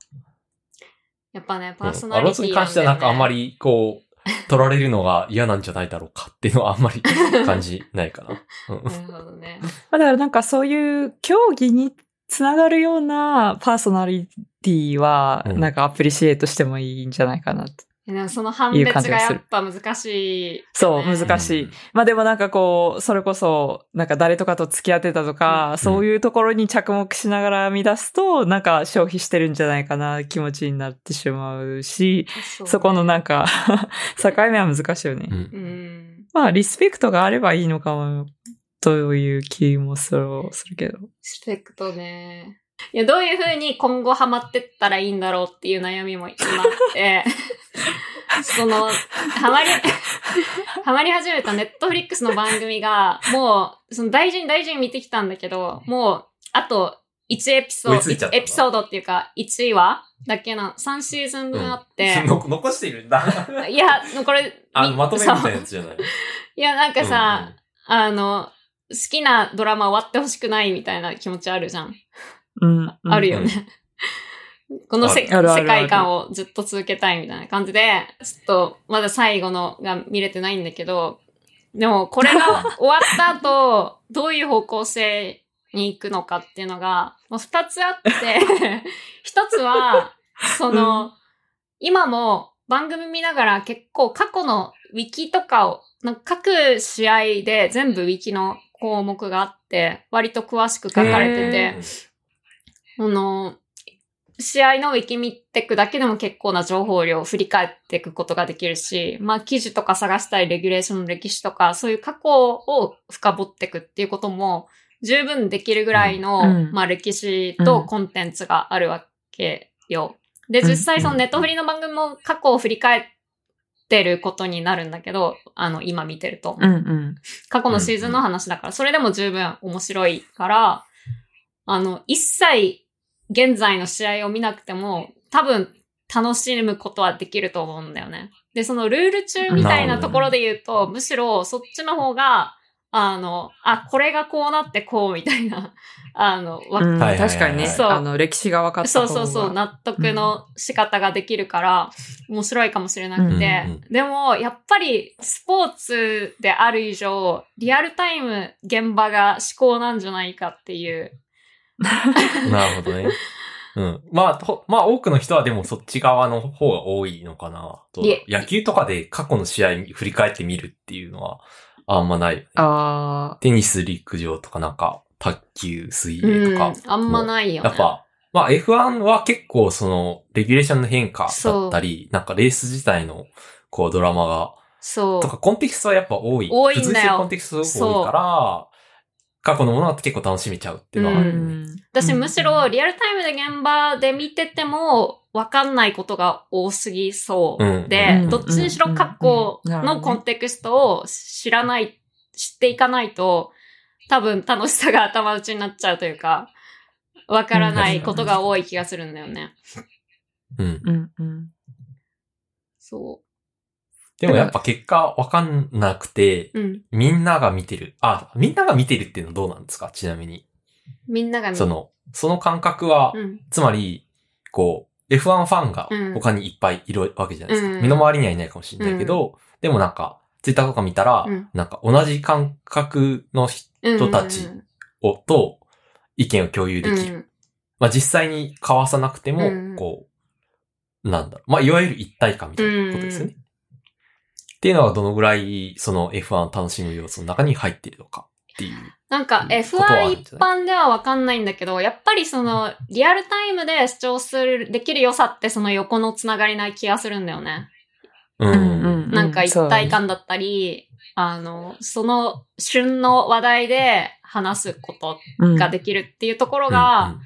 やっぱね、パーソナリティ、ね、アロスに関してはなんかあんまり、こう、取られるのが嫌なんじゃないだろうかっていうのはあんまり 感じないかな。うんなるほどね。だからなんかそういう競技につながるようなパーソナリティは、うんなんかアプリシエイトしてもいいんじゃないかなって。その判別がやっぱ難しい。そう、ね難しい。まあでもなんかこう、それこそ、なんか誰とかと付き合ってたとか、そういうところに着目しながら見出すと、なんか消費してるんじゃないかな気持ちになってしまうし、そうねそこのなんか、境目は難しいよね。うんうん。まあ、リスペクトがあればいいのかも、という気もするするけど。リスペクトね。いや、どういう風に今後ハマってったらいいんだろうっていう悩みも今あって、その、ハマり、ハマり始めたネットフリックスの番組が、もう、その大事に大事に見てきたんだけど、もう、あと1エピソード、エピソードっていうか、1話だけな、3シーズン分あって、の残しているんだ。いや、これ、あの、まとめみたいなやつじゃない？いや、なんかさ、あの、好きなドラマ終わってほしくないみたいな気持ちあるじゃん。うん。あるよね。この世界観をずっと続けたいみたいな感じで、ちょっとまだ最後のが見れてないんだけど、でもこれが終わった後、どういう方向性に行くのかっていうのが、もう二つあって、一つは、その、今も番組見ながら結構過去のウィキとかを、なんか各試合で全部ウィキの項目があって、割と詳しく書かれてて、へあの、試合のウィキ見てくだけでも結構な情報量を振り返っていくことができるし、まあ記事とか探したいレギュレーションの歴史とか、そういう過去を深掘っていくっていうことも十分できるぐらいの、うん。まあ歴史とコンテンツがあるわけよ。で、実際そのネットフリの番組も過去を振り返ってることになるんだけど、あの、今見てると。うん。うん。過去のシーズンの話だから、それでも十分面白いから、あの、一切現在の試合を見なくても、多分楽しむことはできると思うんだよね。で、そのルール中みたいなところで言うと、むしろそっちの方が、あの、あ、これがこうなってこうみたいな、あの、わうんはいはいはい確かにね。そうあの、歴史が分かったそう方が。そうそう、納得の仕方ができるから、面白いかもしれなくて、うんうんでも、やっぱり、スポーツである以上、リアルタイム現場が思考なんじゃないかっていう。なるほどね。うん。まあ、とまあ多くの人はでもそっち側の方が多いのかな。どうだろういえ野球とかで過去の試合振り返ってみるっていうのはあんまないよね。あテニス、陸上とかなんか、卓球、水うん泳とか。、あんまないよね。やっぱ、まあ F1 は結構その、レギュレーションの変化だったり、なんかレース自体の、こうドラマが、そうと。かコンテキストはやっぱ多い。多いんだよ付随してるコンテキストが多いから、過去のものは結構楽しめちゃうっていうのはあ。あるよね。うん。私むしろリアルタイムで現場で見てても分かんないことが多すぎそううんで、うんどっちにしろ過去のコンテクストを知らない、知っていかないと多分楽しさが頭打ちになっちゃうというか、分からないことが多い気がするんだよね。うん。うんうん。そでもやっぱ結果わかんなくて、う。うん。みんなが見てる。あ、みんなが見てるっていうのはどうなんですか？ちなみに。みんなが見その、その感覚は、うん。つまり、こう、F1 ファンがうん他にいっぱいいるわけじゃないですか。うん身の回りにはいないかもしれないけど、でもなんか、ツイッターとか見たら、うんなんか同じ感覚の人人たちを、と意見を共有できる。まあ実際に交わさなくても、うんこう、なんだろう。まあいわゆる一体感みたいなことですよね。っていうのはどのぐらいその F1 を楽しむ要素の中に入っているのかっていう。なんかうんことはあ F1 るん一般ではわかんないんだけど、やっぱりそのリアルタイムで視聴する、できる良さってその横のつながりない気がするんだよね。う。うんんなんか一体感だったり、あの、その旬の話題で話すことができるっていうところが、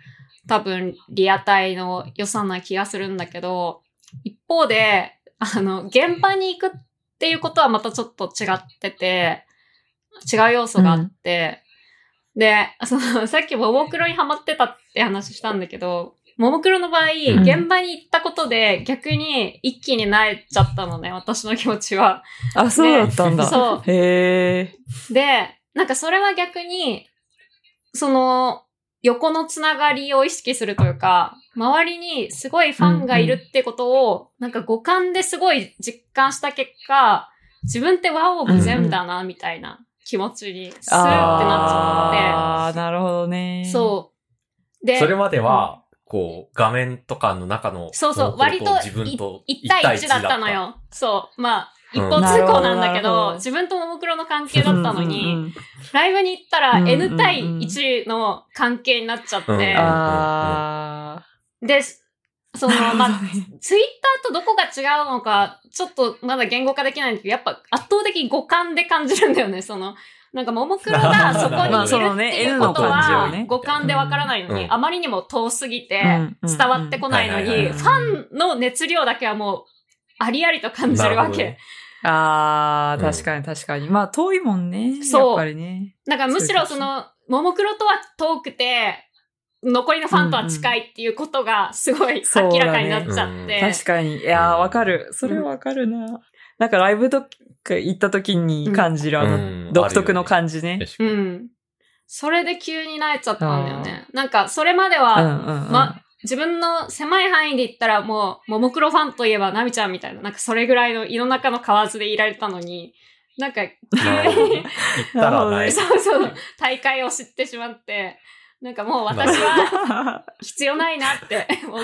多分リアタイの良さな気がするんだけど、一方で、あの、現場に行くっていうことはまたちょっと違ってて、違う要素があって、で、その、さっきももクロにハマってたって話したんだけど、ももクロの場合、ん現場に行ったことで逆に一気に慣れちゃったのね、私の気持ちは。あ、そうだったんだ。そうへえ。で、なんかそれは逆に、その、横のつながりを意識するというか、周りにすごいファンがいるってことを、なんか五感ですごい実感した結果、自分ってワンオブゼムだな、みたいな気持ちにするってなっちゃああ、なるほどね。って。そう。で、それまでは、こう、画面とかの中の、そうそう、割と自分と1対1だったの。よ。そう。まあ、一方通行なんだけど自分とももクロの関係だったのに、ライブに行ったら N 対1の関係になっちゃって、うんあで、その、あ。まあ、ツイッターとどこが違うのか、ちょっとまだ言語化できないんだけど、やっぱ圧倒的に五感で感じるんだよね、その、なんか、ももクロがそこにいるっていうことはね、五感でわからないのに、うんあまりにも遠すぎて伝わってこないのに、ファンの熱量だけはもう、ありありと感じるわけ。ああ、うん確かに確かに。まあ遠いもんね。そうやっぱりね。だからむしろその、ももクロとは遠くて、残りのファンとは近いっていうことがすごい明らかになっちゃって。確かに。いやわかる。それはわかるな。なんかライブとか行った時に感じるあうんの、独特の感じね。うん。それで急になえちゃったんだよね。なんか、それまでは、うんうんうん。ま、自分の狭い範囲で言ったらもう、ももクロファンといえばナミちゃんみたいな、なんかそれぐらいの胃の中の蛙でいられたのに、なんか、なるほどね行ったらない。そうそう、大会を知ってしまって、なんかもう私は必要ないなって、もう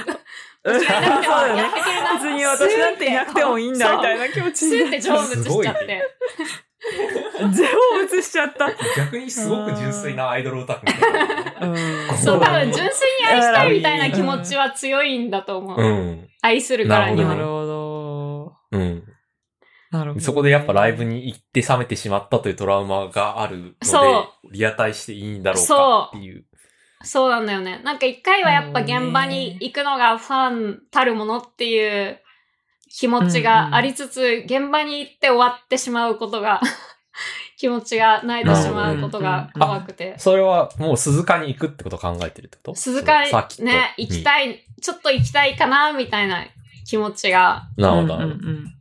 私がいなくてもやってくれるな別に私なんていなくてもいいんだみたいな気持ちスーって成仏しちゃって。全部映しちゃった。逆にすごく純粋なアイドルオタクみたいな。うんそう、多分純粋に愛したいみたいな気うん持ちは強いんだと思う。うん。愛するからにはなる。ほど。うん。なるほど。そこでやっぱライブに行って冷めてしまったというトラウマがあるので、そリアタイしていいんだろうかっていう。そうなんだよね。なんか一回はやっぱ現場に行くのがファンたるものっていう気持ちがありつつ、現場に行って終わってしまうことが、気持ちが泣いてしまうことが怖くて。それはもう鈴鹿に行くってこと？を考えてるってこと鈴鹿ね、行きい。たい、ちょっと行きたいかな、みたいな気持ちがなるほど。うんうんうん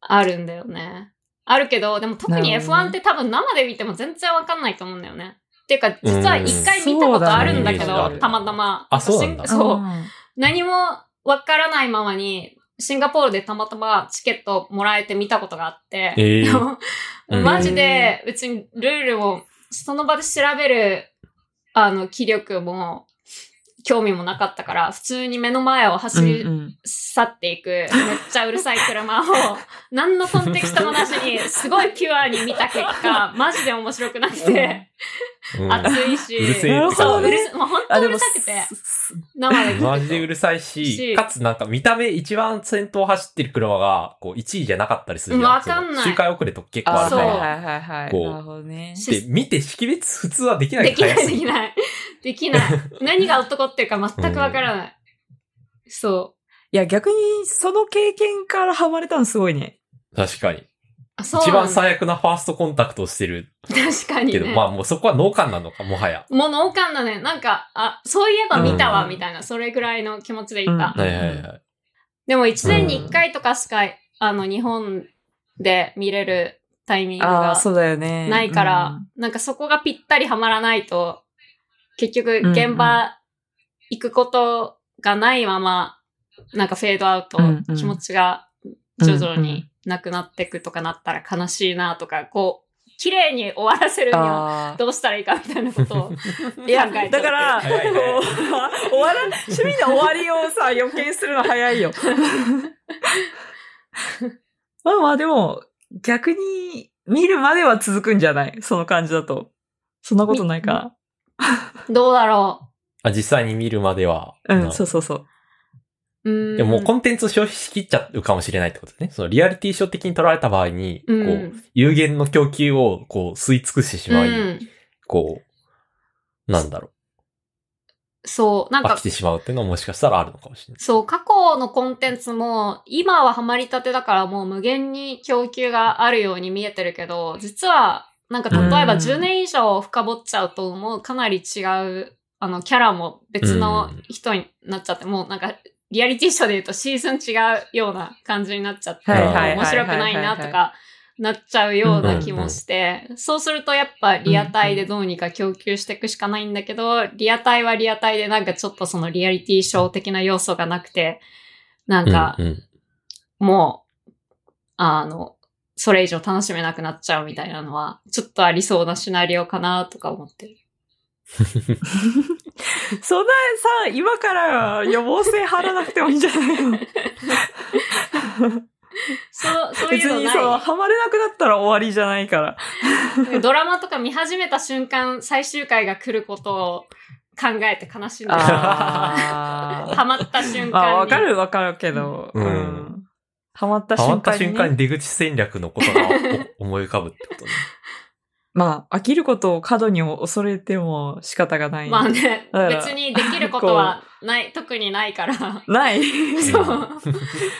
あるんだよね。あるけど、でも特になるほどね F1 って多分生で見ても全然わかんないと思うんだよね。っていうか、実は一回見たことあるんだけど、たまたま。あそうなんだ。しそう。ん。何もわからないままに、シンガポールでたまたまチケットもらえて見たことがあって、えー。マジで別にルールもその場で調べるあの気力も興味もなかったから、普通に目の前を走り去っていく、めっちゃうるさい車を、何のコンテクストもなしに、すごいピュアに見た結果、マジで面白くなくて、うん熱いし、うるせえってそう、うるせ、もう本当うるさくて、生でマジでうるさいし、しかつなんか見た目一番先頭走ってる車が、こう1位じゃなかったりするじゃん。わかんない周回遅れと結構ああるから。そうはいはいはいはい。こうなるほどね。で、見て識別普通はできないできない、できない。できない。何が男っていうか全くわからない。そいや、逆にその経験からハマれたのすごいね。確かに。一番最悪なファーストコンタクトをしてる確かにけど、ね。まあもうそこは脳幹なのか、もはや。もう脳幹だね。なんか、あ、そういえば見たわ、うんみたいな、それぐらいの気持ちでいた。うんはいはいはい。でも一年に一回とかしか、あの、日本で見れるタイミングああ、がそうだよね。ないから、うんなんかそこがぴったりはまらないと、結局現場行くことがないまま、なんかフェードアウトうんうん、気持ちが徐々になくなっていくとかなったら悲しいなとか、こう、綺麗に終わらせるにはあどうしたらいいかみたいなことを 考え。だから、こう終わら、趣味の終わりをさ、予見するの早いよ。まあまあでも、逆に見るまでは続くんじゃない？その感じだと。そんなことないかどうだろあ実際に見るまでは。な。う、なんそうそうそう。でももうコンテンツを消費しきっちゃうかもしれないってことですね。そのリアリティショー的に捉えた場合に、こう有限の供給をこう吸い尽くしてしまい、うん。こう、なんだろそう、なんう、飽かき、てしまうっていうのはもしかしたらあるのかもしれない。そう、過去のコンテンツも、今はハマりたてだからもう無限に供給があるように見えてるけど、実は、なんか例えばうん10年以上深掘っちゃうと、もうかなり違う、あの、キャラも別の人になっちゃって、もうなんか、リアリティショーで言うとシーズン違うような感じになっちゃって、面白くないなとか、なっちゃうような気もして、そうするとやっぱリアタイでどうにか供給していくしかないんだけど、リアタイはリアタイでなんかちょっとそのリアリティショー的な要素がなくて、なんかもう、あの、それ以上楽しめなくなっちゃうみたいなのは、ちょっとありそうなシナリオかなとか思ってる。そんなさ、今から予防線張らなくてもいいんじゃないの？そう、そう別いうのにそう、なハマれなくなったら終わりじゃないから。い。ドラマとか見始めた瞬間、最終回が来ることを考えて悲しんでる。ハマった瞬間に。あ、わかるわかるけど、ううんん。ハマったハマった瞬間に、ね。瞬間に出口戦略のことがお思い浮かぶってことね。まあ、飽きることを過度に恐れても仕方がない。まあね、別にできることはない、特にないから。ない。そう。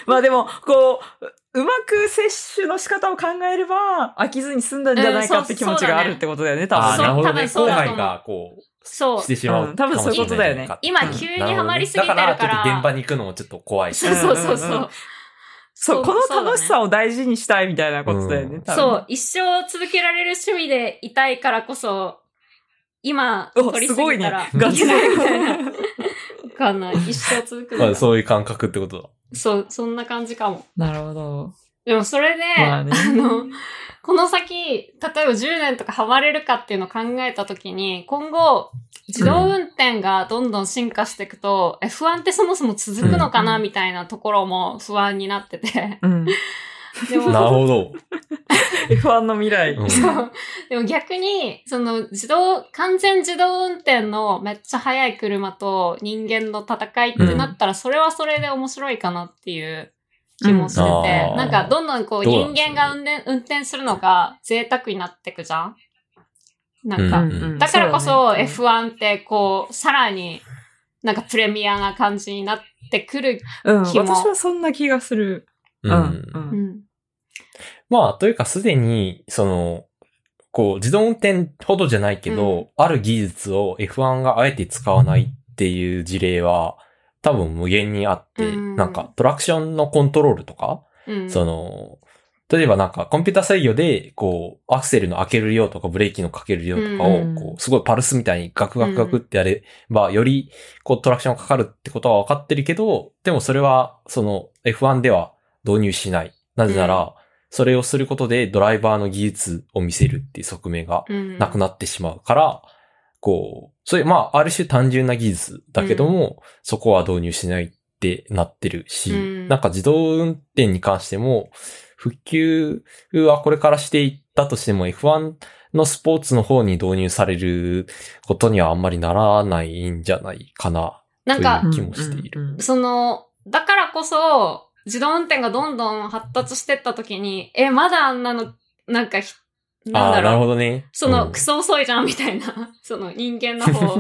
まあでも、こう、うまく摂取の仕方を考えれば、飽きずに済んだんじゃないかって気持ちがあるってことだよね、多ああ、分ね。なるほどね。後だと思う悔がこう、そうし。てしまううん多分そういうことだよね今急にハマりすぎてるからだからちょっと現場に行くのもちょっと怖いし。そうそうそううんうんうんそう。そう、この楽しさを。を大事にしたいみたいなことだよね、うん多分そう、一生続けられる趣味でいたいからこそ、今、お取りすごいねすぎたら、。ガチ。で。わかんない。一生続くのかまあそういう感覚ってことだ。そう、そんな感じかも。なるほど。でもそれで、まあねあの、この先、例えば10年とかハマれるかっていうのを考えたときに、今後、自動運転がどんどん進化していくと、F1 ってそもそも続くのかなうんみたいなところも不安になってて。うん。でも、なるほど。F1 の未来。うんそう。でも逆に、その自動、完全自動運転のめっちゃ速い車と人間の戦いってなったら、それはそれで面白いかなっていう気もしてて、うんなんかどんどんこう人間が運転運転するのが贅沢になってくじゃん？なんか、うんうんだからこそうだね F1 ってこう、さらになんかプレミアな感じになってくる。うん、気も私はそんな気がする。う。うん。う。うんん。まあ、というかすでに、その、こう、自動運転ほどじゃないけど、ある技術を F1 があえて使わないっていう事例は、多分無限にあって、うんなんかトラクションのコントロールとか、うん。その、例えばなんかコンピュータ制御で、こう、アクセルの開ける量とかブレーキのかける量とかを、うんこう、すごいパルスみたいにガクガクガクってやれば、より、こう、トラクションかかるってことは分かってるけど、でもそれは、その、F1 では導入しない。なぜなら、それをすることでドライバーの技術を見せるっていう側面がうん、なくなってしまうから、こう、そういう、まあ、ある種単純な技術だけども、そこは導入しないってなってるし、うん。なんか自動運転に関しても、復旧はこれからしていったとしても F1 のスポーツの方に導入されることにはあんまりならないんじゃないかな。なんかという気もしている。うんうん。その、だからこそ、自動運転がどんどん発達してった時に、え、まだあんなの、なんかひ、なんああー、なるだろう。ほどね。その、うんクソ遅いじゃんみたいな、その人間の方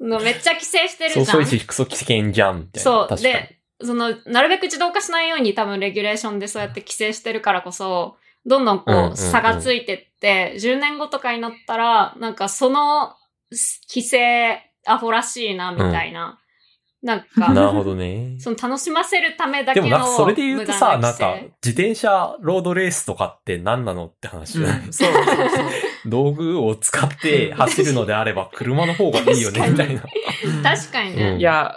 のめっちゃ規制してるじゃん。そう、そういうし、クソ危険じゃん、みたいな。そう。で、その、なるべく自動化しないように多分レギュレーションでそうやって規制してるからこそ、どんどんこう、差がついてって、10年後とかになったら、なんかその規制アホらしいな、みたいな。なんか、なるほどね。その楽しませるためだけのでもなんかそれで言うとさ、なんか自転車ロードレースとかって何なのって話じゃない、うんそうそうそう。道具を使って走るのであれば車の方がいいよね、みたいな。確かにね。うんいや、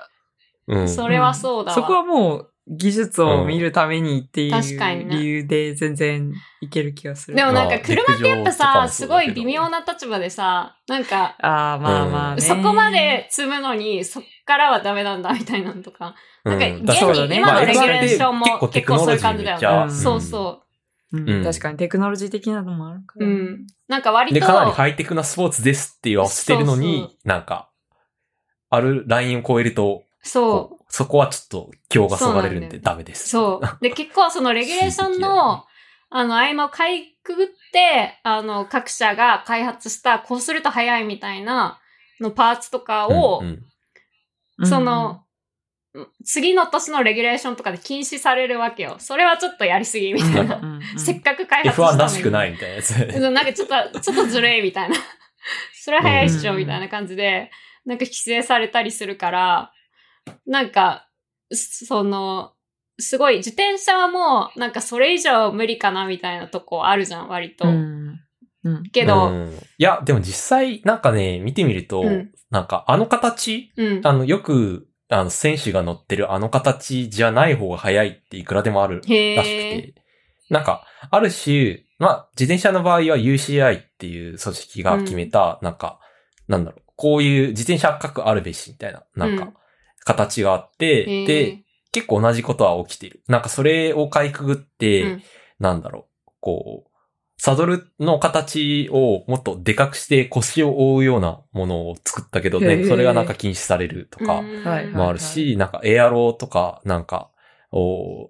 うん。それはそうだわ。そこはもう技術を見るためにっていう確かにね理由で全然いける気がする。でもなんかまあ車ってやっぱさ、もすごい微妙な立場でさ、なんか、ああ、まあまあね。そこまで積むのに、そっからはダメなんだみたいなのとか。なんか、うん現そうだねに今のレギュレーションもまあ結構そういう感じだよね。そうそうんうん確かにテクノロジー的なのもあるかう。ら。うん。なんか割で、と、かなりハイテクなスポーツですって言わせてるのに、そうそなんか、あるラインを超えると、そこうそこはちょっと今日がそがれるんでダメです。う。そう。で、結構そのレギュレーションの、あの、合間をかいくぐって、あの、各社が開発した、こうすると早いみたいな、のパーツとかを、うんうんうんその、次の年のレギュレーションとかで禁止されるわけよ。それはちょっとやりすぎみたいな。うんうんせっかく開発したの F1 に。らしくないみたいなやつ。うんなんかちょっと、ちょっとずるいみたいな。それは早いっしょうんみたいな感じで、なんか規制されたりするから、なんか、その、すごい、自転車はもう、なんかそれ以上無理かなみたいなとこあるじゃん、割と。うん。うん。けど、うんいや、でも実際、なんかね、見てみると、うんなんかあの形、うん。あの、よく、あの、選手が乗ってるあの形じゃない方が速いっていくらでもあるらしく。て、なんか、ある種、まあ、自転車の場合は UCI っていう組織が決めた、なんか、なんだろう、こういう自転車各あるべしみたいな、なんかうん、形があって、で、、結構同じことは起きてる。なんかそれをかいくぐって、うんなんだろう、こう、サドルの形をもっとでかくして腰を覆うようなものを作ったけどね、それがなんか禁止されるとかもあるし、なんかエアローとか、なんか、お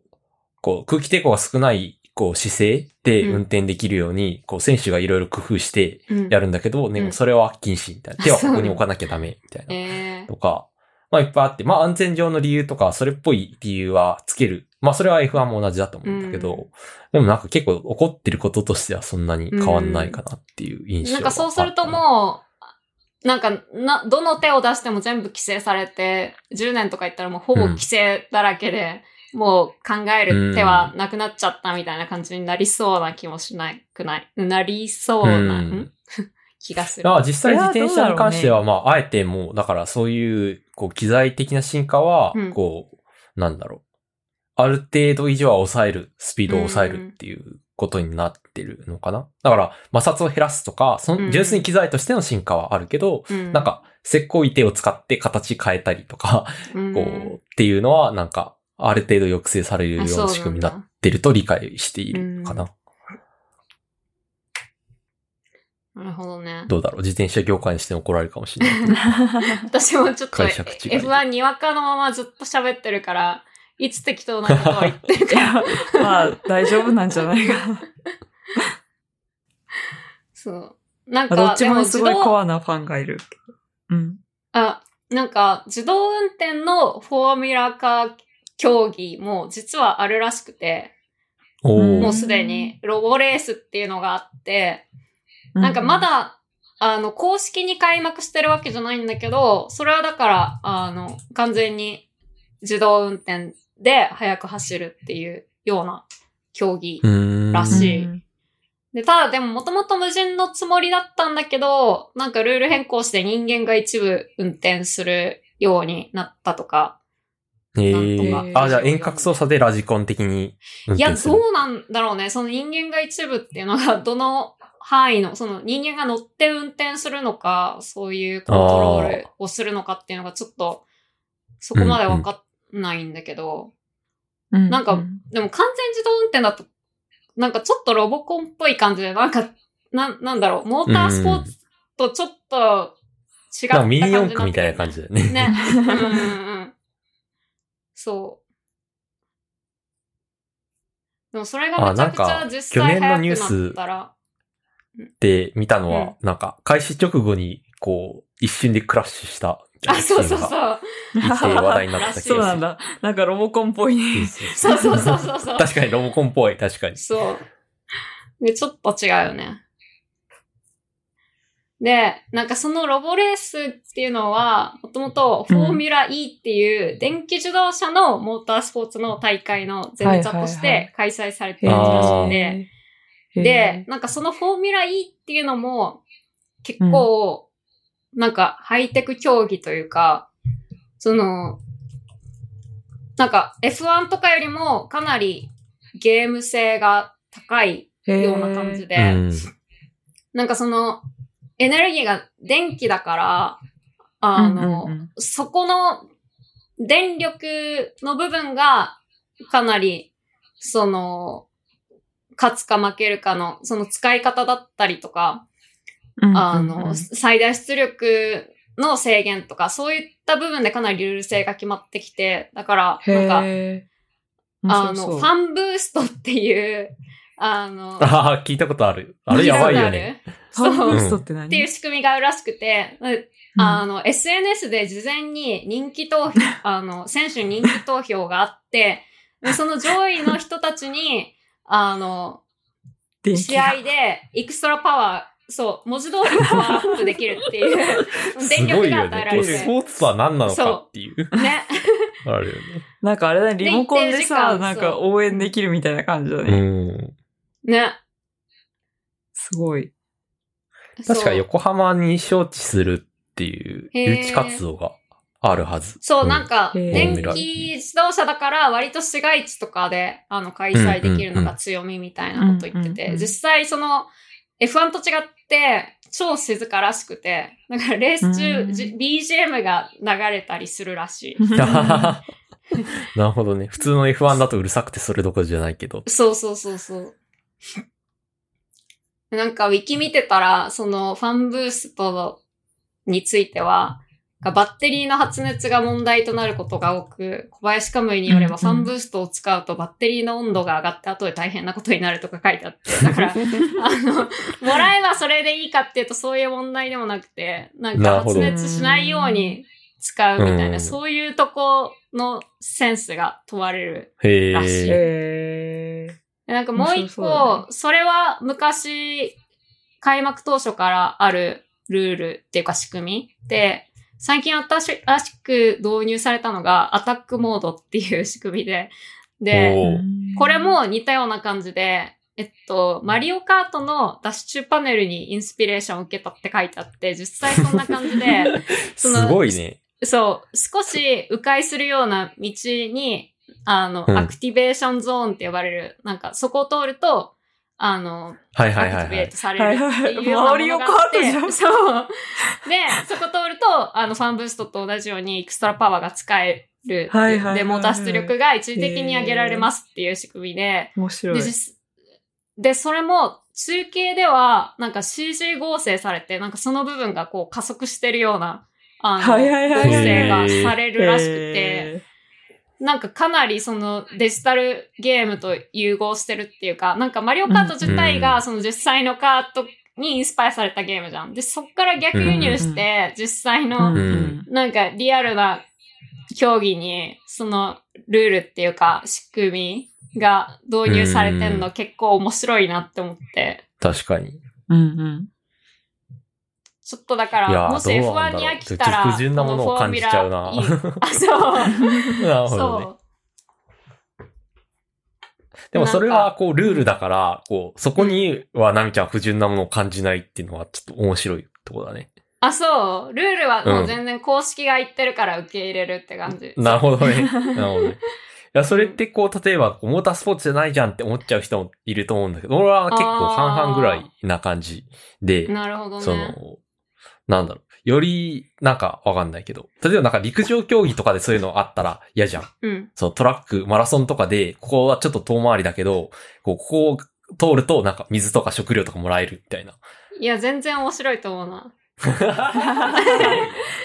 こう空気抵抗が少ない、こう姿勢でうん運転できるように、こう選手がいろいろ工夫してうんやるんだけど、ね、うんそれは禁止みたいな。手はここに置かなきゃダメみたいな。えーとか、まあいっぱいあって、まあ安全上の理由とか、それっぽい理由はつける。まあそれは F1 も同じだと思うんだけど、うん。でもなんか結構怒ってることとしてはそんなに変わんないかなっていう印象なんかそうするともう、なんか、な、どの手を出しても全部規制されて、10年とか言ったらもうほぼ規制だらけで、もう考える手はなくなっちゃったみたいな感じになりそうな気もしないくない？なりそうな、うん。ん？気がする。あ実際自転車に関しては、まあ、あえてもう、だからそういう、こう、機材的な進化はうん、こう、なんだろう。ある程度以上は抑える、スピードを抑えるっていうことになってるのかな？だから、摩擦を減らすとか、そうんの純粋に機材としての進化はあるけど、うんなん、か、石膏板を使って形変えたりとか、うん こう、っていうのは、なんか、ある程度抑制されるような仕組みになってると理解しているかな。なるほどね。どうだろう？自転車業界にして怒られるかもしれない。私もちょっと解釈違い F1 にわかのままずっと喋ってるから、いつ適当なことを言ってるいか。や、まあ、大丈夫なんじゃないかな。そう。なんどか、っちもすごいコアなファンがいる。うん。あ、なんか、自動運転のフォーミュラカー競技も実はあるらしくて、もうすでにロボレースっていうのがあって、なんかまだ、あの、公式に開幕してるわけじゃないんだけど、それはだから、あの、完全に自動運転で速く走るっていうような競技。らしいうんで、ただでももともと無人のつもりだったんだけど、なんかルール変更して人間が一部運転するようになったとか。えなんとかー、あ、じゃあ遠隔操作でラジコン的に運いや、転する。どうなんだろうね。その人間が一部っていうのが、どの範囲の、その人間が乗って運転するのか、そういうコントロールをするのかっていうのがちょっと、そこまでわかんないんだけど、うんなんかでも完全自動運転だと、なんかちょっとロボコンっぽい感じで、なんか、なん、なんだろう、モータースポーツとちょっと違った感じになってる四駆みたいな感じだよね。ね。うんうんうん。そう。でもそれがめちゃくちゃ実際去年のニュー速スくなったら、で見たのは、なんか開始直後に、こう、一瞬でクラッシュしたあ、なそうそうそう。いて話題になってた気がする。そうなんだ。なんかロボコンっぽいね。そうそうそうそうそう。確かにロボコンっぽい、確かに。そう。で、ちょっと違うよね。で、なんかそのロボレースっていうのは、もともとフォーミュラ E っていう電気自動車のモータースポーツの大会の前座として開催されてるらしくて、へーで、、なんかそのフォーミュラ E っていうのも結構、なんかハイテク競技というか、その、なんか F1 とかよりもかなりゲーム性が高いような感じで、うん。なんかそのエネルギーが電気だから、あの、うんうんうんそこの電力の部分がかなり、その、勝つか負けるかの、その使い方だったりとか、あの、最大出力の制限とか、そういった部分でかなりルール性が決まってきて、だから、なんか、へーあの、ファンブーストっていう、あの、ああ、聞いたことある。あれやばいよね。そう。ファンブーっストって何？ていう仕組みがあるらしくて、あの、SNS で事前に人気投票、あの、選手に人気投票があって、でその上位の人たちに、あの、電気が。試合でエクストラパワー、そう、文字通りパワーアップできるっていう、す電ごいよ力が与えら。れる。スポーツとは何なのかっていう。ね。あるよね。なんかあれだね、リモコンでさ、間なんか応援できるみたいな感じだうね。ん。ね。すごい。確か横浜に招致するっていう誘致活動があるはず。そう、んなんか、電気自動車だから、割と市街地とかで、あの、開催できるのが強みみたいなこと言ってて、うんうんうん実際その、F1 と違って、超静からしくて、だからレース中、BGM が流れたりするらしい。なるほどね。普通の F1 だとうるさくてそれどころじゃないけど。そうそうそうそう。なんか、ウィキ見てたら、その、ファンブーストについては、バッテリーの発熱が問題となることが多く、小林カムイによれば、うんうん。ファンブーストを使うとバッテリーの温度が上がって後で大変なことになるとか書いてあって、だから、あの、もらえばそれでいいかっていうとそういう問題でもなくて、なんか発熱しないように使うみたいな、うん。そういうとこのセンスが問われるへらしい。なんかもう一個、それは昔、開幕当初からあるルールっていうか仕組みで、最近新しく導入されたのがアタックモードっていう仕組みで、で、これ、も似たような感じで、えっと、マリオカートのダッシュパネルにインスピレーションを受けたって書いてあって、実際そんな感じで、すごいね。そう、少し迂回するような道に、あの、うん。アクティベーションゾーンって呼ばれる、なんかそこを通ると、あの、はいはいはいはい。アクティベートされるっていうようなものがあって、そう。で、そこ通ると、あの、ファンブーストと同じようにエクストラパワーが使える。はいはいはいはいで、モーター出力が一時的に上げられますっていう仕組みで、で、面白い。実で、それも中継では、なんか CG 合成されて、なんかその部分がこう加速してるような、あの、合成がされるらしくて、えなんかかなりそのデジタルゲームと融合してるっていうか、なんかマリオカート自体うんがその実際のカートにインスパイアされたゲームじゃん。で、そっから逆輸入して、実際ーのなんかリアルな競技に、そのルールっていうか仕組みが導入されてんの結構面白いなって思って。確かに。うんうん。ちょっとだから、もしどうなんだろう F1 に飽きたら、不純なものを感じちゃうなあ、そう。なるほどね。でもそれなんはこうルールだから、こう、そこにはナミちゃんは不純なものを感じないっていうのはちょっと面白いところだね。あ、そう。ルールはもううん全然公式が言ってるから受け入れるって感じ。なるほどね。なるほどね。いや、それってこう、例えば、モータースポーツじゃないじゃんって思っちゃう人もいると思うんだけど、俺は結構半々ぐらいな感じで、なるほどね。その、なんだろう。より、なんかわかんないけど、例えばなんか陸上競技とかでそういうのあったら嫌じゃん。うん。そう、トラック、マラソンとかで、ここはちょっと遠回りだけど、こう、ここを通るとなんか水とか食料とかもらえるみたいな。いや、全然面白いと思うな。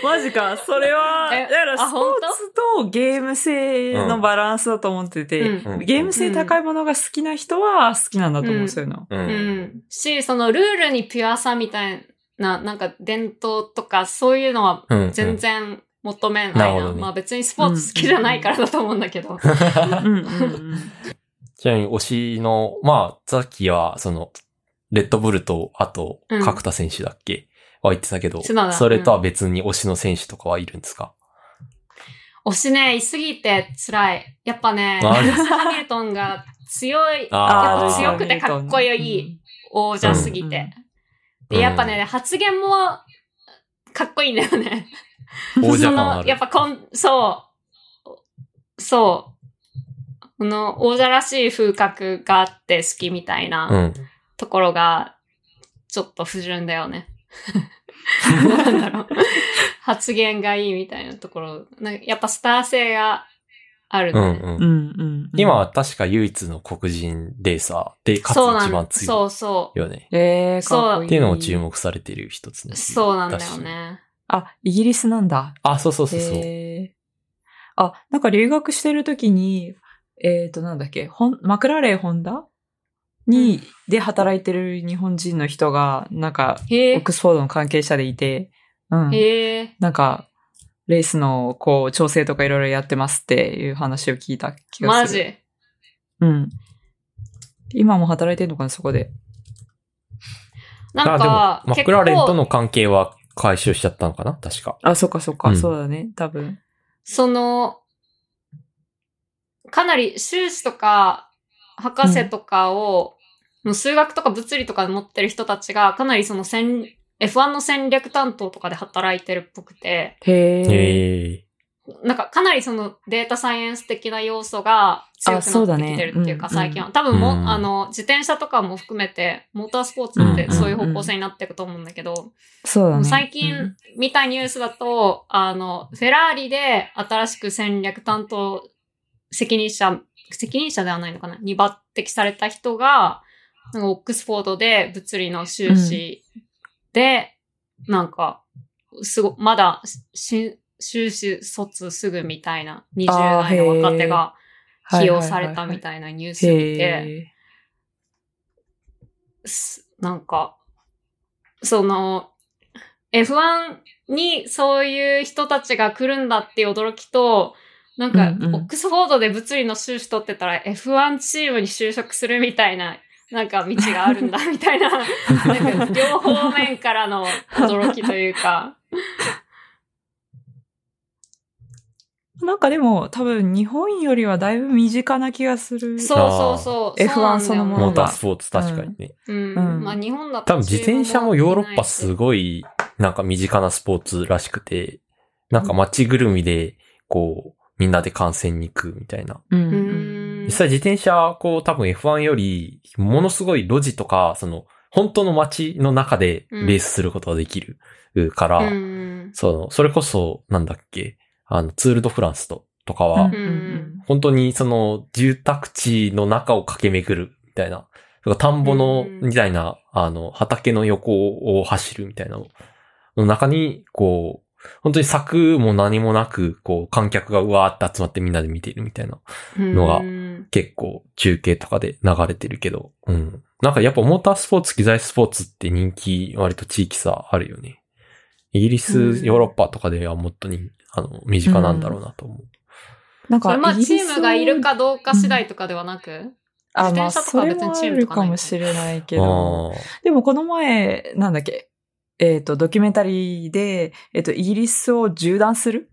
マジか、それは、えだからあスポーツとゲーム性のバランスだと思ってて、うんうんゲーム性高いものが好きな人は好きなんだと思う、うんそういうの。う。うんん。し、そのルールにピュアさみたいな、なんか伝統とかそういうのはうん。全然求めないな。なるほどねまあ別にスポーツ好きじゃないからだと思うんだけど。うんうんうん。ちなみに推しの、まあ、さっきは、その、レッドブルと、あとうん、角田選手だっけ、は言ってたけど、それとは別に推しの選手とかはいるんですか、推しね、いすぎて辛い。やっぱね、ハミルトンが強い、あーやっぱ強くてかっこいい王者すぎて。で、やっぱね、発言もかっこいいんだよね。王者その、感ある。やっぱこん、そう、そう、この王者らしい風格があって好きみたいなうん。ところが、ちょっと不純だよね。なんだろう。発言がいいみたいなところ。なんかやっぱスター性があるね。うんうん。うんうん。今は確か唯一の黒人レーサーで、かつそうなんだ。一番強そうそいよね。えー、かっこいい。っていうのも注目されてる一つのう。チームそうなんだよし。ね。あ、イギリスなんだ。あ、そうそうそうそう。へーあ、なんか留学してる時に、えっ、と、なんだっけ、ほん、マクラレーホンダ？に、で働いてる日本人の人が、なんか。オックスフォードの関係者でいて、うん。へえ。なんか、レースの、こう、調整とかいろいろやってますっていう話を聞いた気がマする。ジ？うん。今も働いてんのかな、そこで？なんあでもか、マクラーレンとの関係は解消しちゃったのかな？確か。あ、そっかそっか、うんそうだね、多分。その、かなり修士とか、博士とかを、もう数学とか物理とかで持ってる人たちが、かなりその戦、F1 の戦略担当とかで働いてるっぽくて、へえ。へえ。なんかかなりそのデータサイエンス的な要素が強あそうだねくなってきてるっていうか、うん最近は。多分も、うんあの、自転車とかも含めて、モータースポーツってそういう方向性になっていくと思うんだけど、そうだね。最近見たニュースだと、あの、フェラーリで新しく戦略担当責任者、責任者ではないのかな？に抜擢された人が、なんかオックスフォードで物理の修士で、なんか、すご、まだし修士卒すぐみたいな20代の若手が起用されたみたいなニュース見て、なんか、その、F1 にそういう人たちが来るんだっていう驚きと、なんか、うんうん。オックスフォードで物理の修士取ってたら F1 チームに就職するみたいな、なんか道があるんだみたいな、なんか両方面からの驚きというか、なんかでも多分日本よりはだいぶ身近な気がする。そうそうそう。F1 うなんだよそのものモータースポーツ確かにね。うん。うんまあ日本だと多分自転車もヨーロッパすい。ごい、なんか身近なスポーツらしくて、なんか街ぐるみで、こう、みんなで観戦に行くみたいな。うんううん。ん実。際自転車、こう多分 F1 より、ものすごい路地とか、その、本当の街の中でレースすることができるから、うん。その、それこそ、なんだっけ、あの、ツールドフランスと、とかは、本当にその、住宅地の中を駆け巡るみたいな、田んぼの、うんみたいな、あの、畑の横を走るみたいなのの中に、こう、本当に柵も何もなく、こう、観客がうわーって集まってみんなで見ているみたいな、のがうん結構中継とかで流れてるけど、うん。なんかやっぱモータースポーツ、機材スポーツって人気割と地域差あるよね。イギリス、うんヨーロッパとかではもっとに、あの、身近なんだろうなと思う。なんかまあチームがいるかどうか次第とかではなく、あ、まあ、自転車とかはそれもあ別にチームるかもしれないけあど。ーでもこの前、なんだっけ、えっ、と、ドキュメンタリーで、えっ、と、イギリスを縦断する？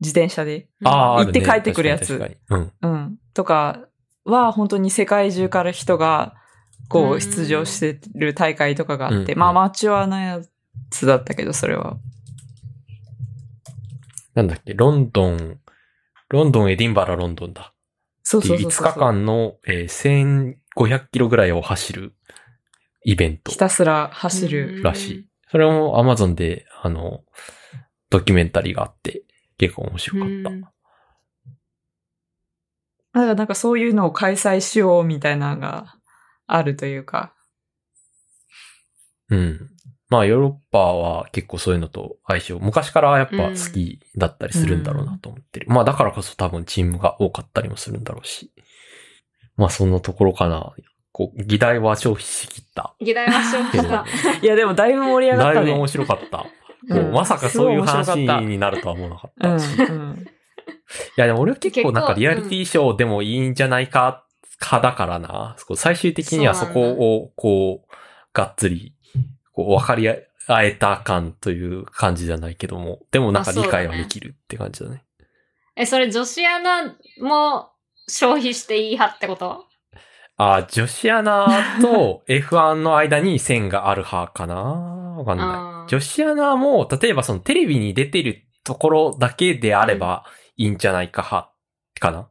自転車で。あー、あ行って帰ってくるやつ確かに確かにうん。うん。とかは、本当に世界中から人が、こう出場してる大会とかがあって、うんまあ、アマチュアなやつだったけど、それは。なんだっけ、ロンドン、ロンドン、エディンバラ、ロンドンだ。っていうう5そうそそうそう。日間の、えー1500キロぐらいを走るイベントひたすら走る。らしい。それも Amazon で、あの、ドキュメンタリーがあって、結構面白かった。うんだからなんかそういうのを開催しようみたいなのがあるというか。うん。まあヨーロッパは結構そういうのと相性、昔からやっぱ好きだったりするんだろうなと思ってる。まあだからこそ多分チームが多かったりもするんだろうし。まあそんなところかな。こう、議題は消費しきった。議題は消費した。いや、でもだいぶ盛り上がったね。だいぶ面白かった。うんこうまさかそういう話になるとは思わなかっうた。いん、うん。やでも俺は結構なんかリアリティショーでもいいんじゃないか、かだからな。こう最終的にはそこを、こう、がっつり、こう、分かり合えた感という感じじゃないけども、でもなんか理解はできるって感じだね。え、それ女子アナも消費していい派ってこと？あ、女子アナと F1 の間に線がある派かな？わかんない。女子アナも、例えばそのテレビに出てるところだけであればいいんじゃないか派かな？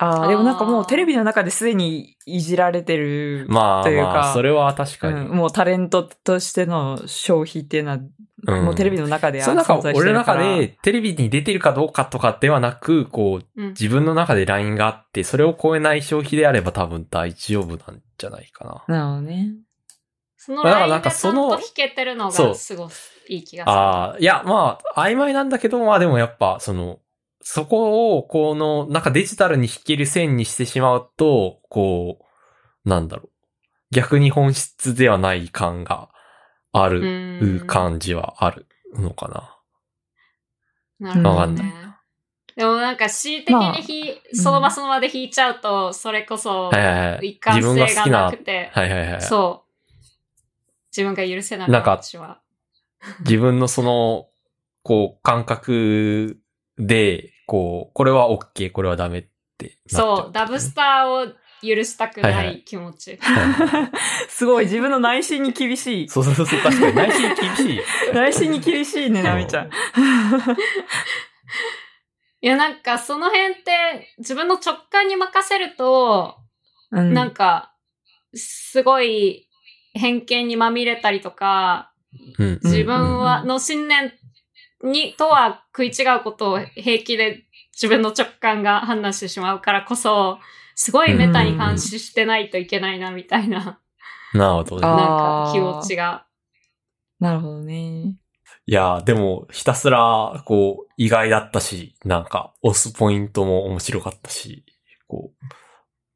ああ、でもなんかもうテレビの中ですでにいじられてる。まあというかまあ、それは確かに。うん、もうタレントとしての消費っていうのは、うんもうテレビの中でその中、存在して俺のるから。中でテレビに出てるかどうかとかではなく、こう、うん。自分の中でラインがあって、それを超えない消費であれば多分大丈夫なんじゃないかな。なるほどね。そのだからラインがちゃんなんかそのと弾けてるのがすごいいい気がする。ああ、いや、まあ、曖昧なんだけど、まあでもやっぱ、その、そこを、この、なんかデジタルに弾ける線にしてしまうと、こう、なんだろう。逆に本質ではない感があうるん感じはあるのかな。なるほどわかんね。でもなんか恣意的にひ、あその場その場で弾いちゃうと、それこそはいはいはい。一貫性がななく、て、はいはいはい。そう。自分が許せないなんか私は。自分のその、こう、感覚で、こう、これは OK、これはダメっってなっちゃそう、ダブスターを許したくなはい気持ち。すごい、自分の内心に厳しい。そうそうそう、確かに内心厳しい。内心に厳しいね、なみちゃん。いや、なんかその辺って自分の直感に任せると、うんなんか、すごい偏見にまみれたりとか、うん。自分うんは、の信念に、とは食い違うことを平気で自分の直感が判断してしまうからこそ、すごいメタに監視してないといけないな、みたいな、なるほどね。あなんか気持ちが。なるほどね。いやー、でも、ひたすら、こう、意外だったし、なんか、押すポイントも面白かったし、こう、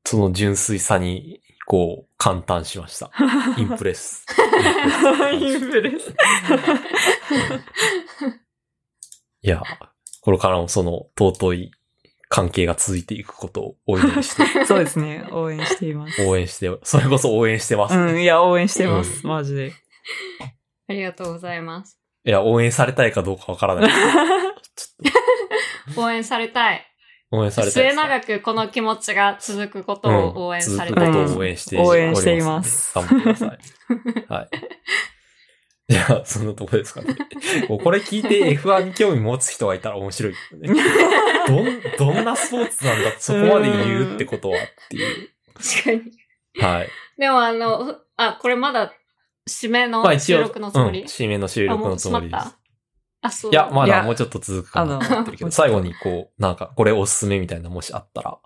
その純粋さに、こう、感嘆しました。インプレス。インフレス。いやー、これからもその尊い関係が続いていくことをお祈りして、そうですね。応援しています。応援して、それこそ応援してます。うん、いや、応援してます。マジで。ありがとうございます。いや、応援されたいかどうかわからない。ちょっと、応援されたい。応援されたい。末永くこの気持ちが続くことを応援されうんたいです。続くことを応援して応援しています頑張ってください。はい。じゃあ、そんなとこですかね。こうこれ聞いて F1 に興味持つ人がいたら面白いけどね。どん、どんなスポーツなんだそこまで言うってことはっていう。確かに。はい。でもあの、ふあ、これまだ締めのまあ一応、収録のつもり、うん、締めの収あ、録のつもりです。あ、そう。いや、まいやだもうちょっと続くかなと思ってるけど、最後にこう、なんか、これおすすめみたいなもしあったら、まあ、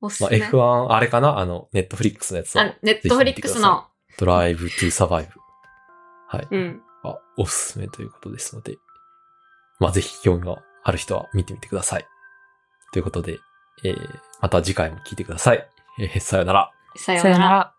おすすめ？F1、あれかな？あの、ネットフリックスのやつはあ、、ネットフリックスの。ドライブトゥサバイブ。はい。うん。あおすすめということですので、まあ、ぜひ興味がある人は見てみてください。ということで、えー、また次回も聞いてください。えー、さよなら。さようなら。さよなら。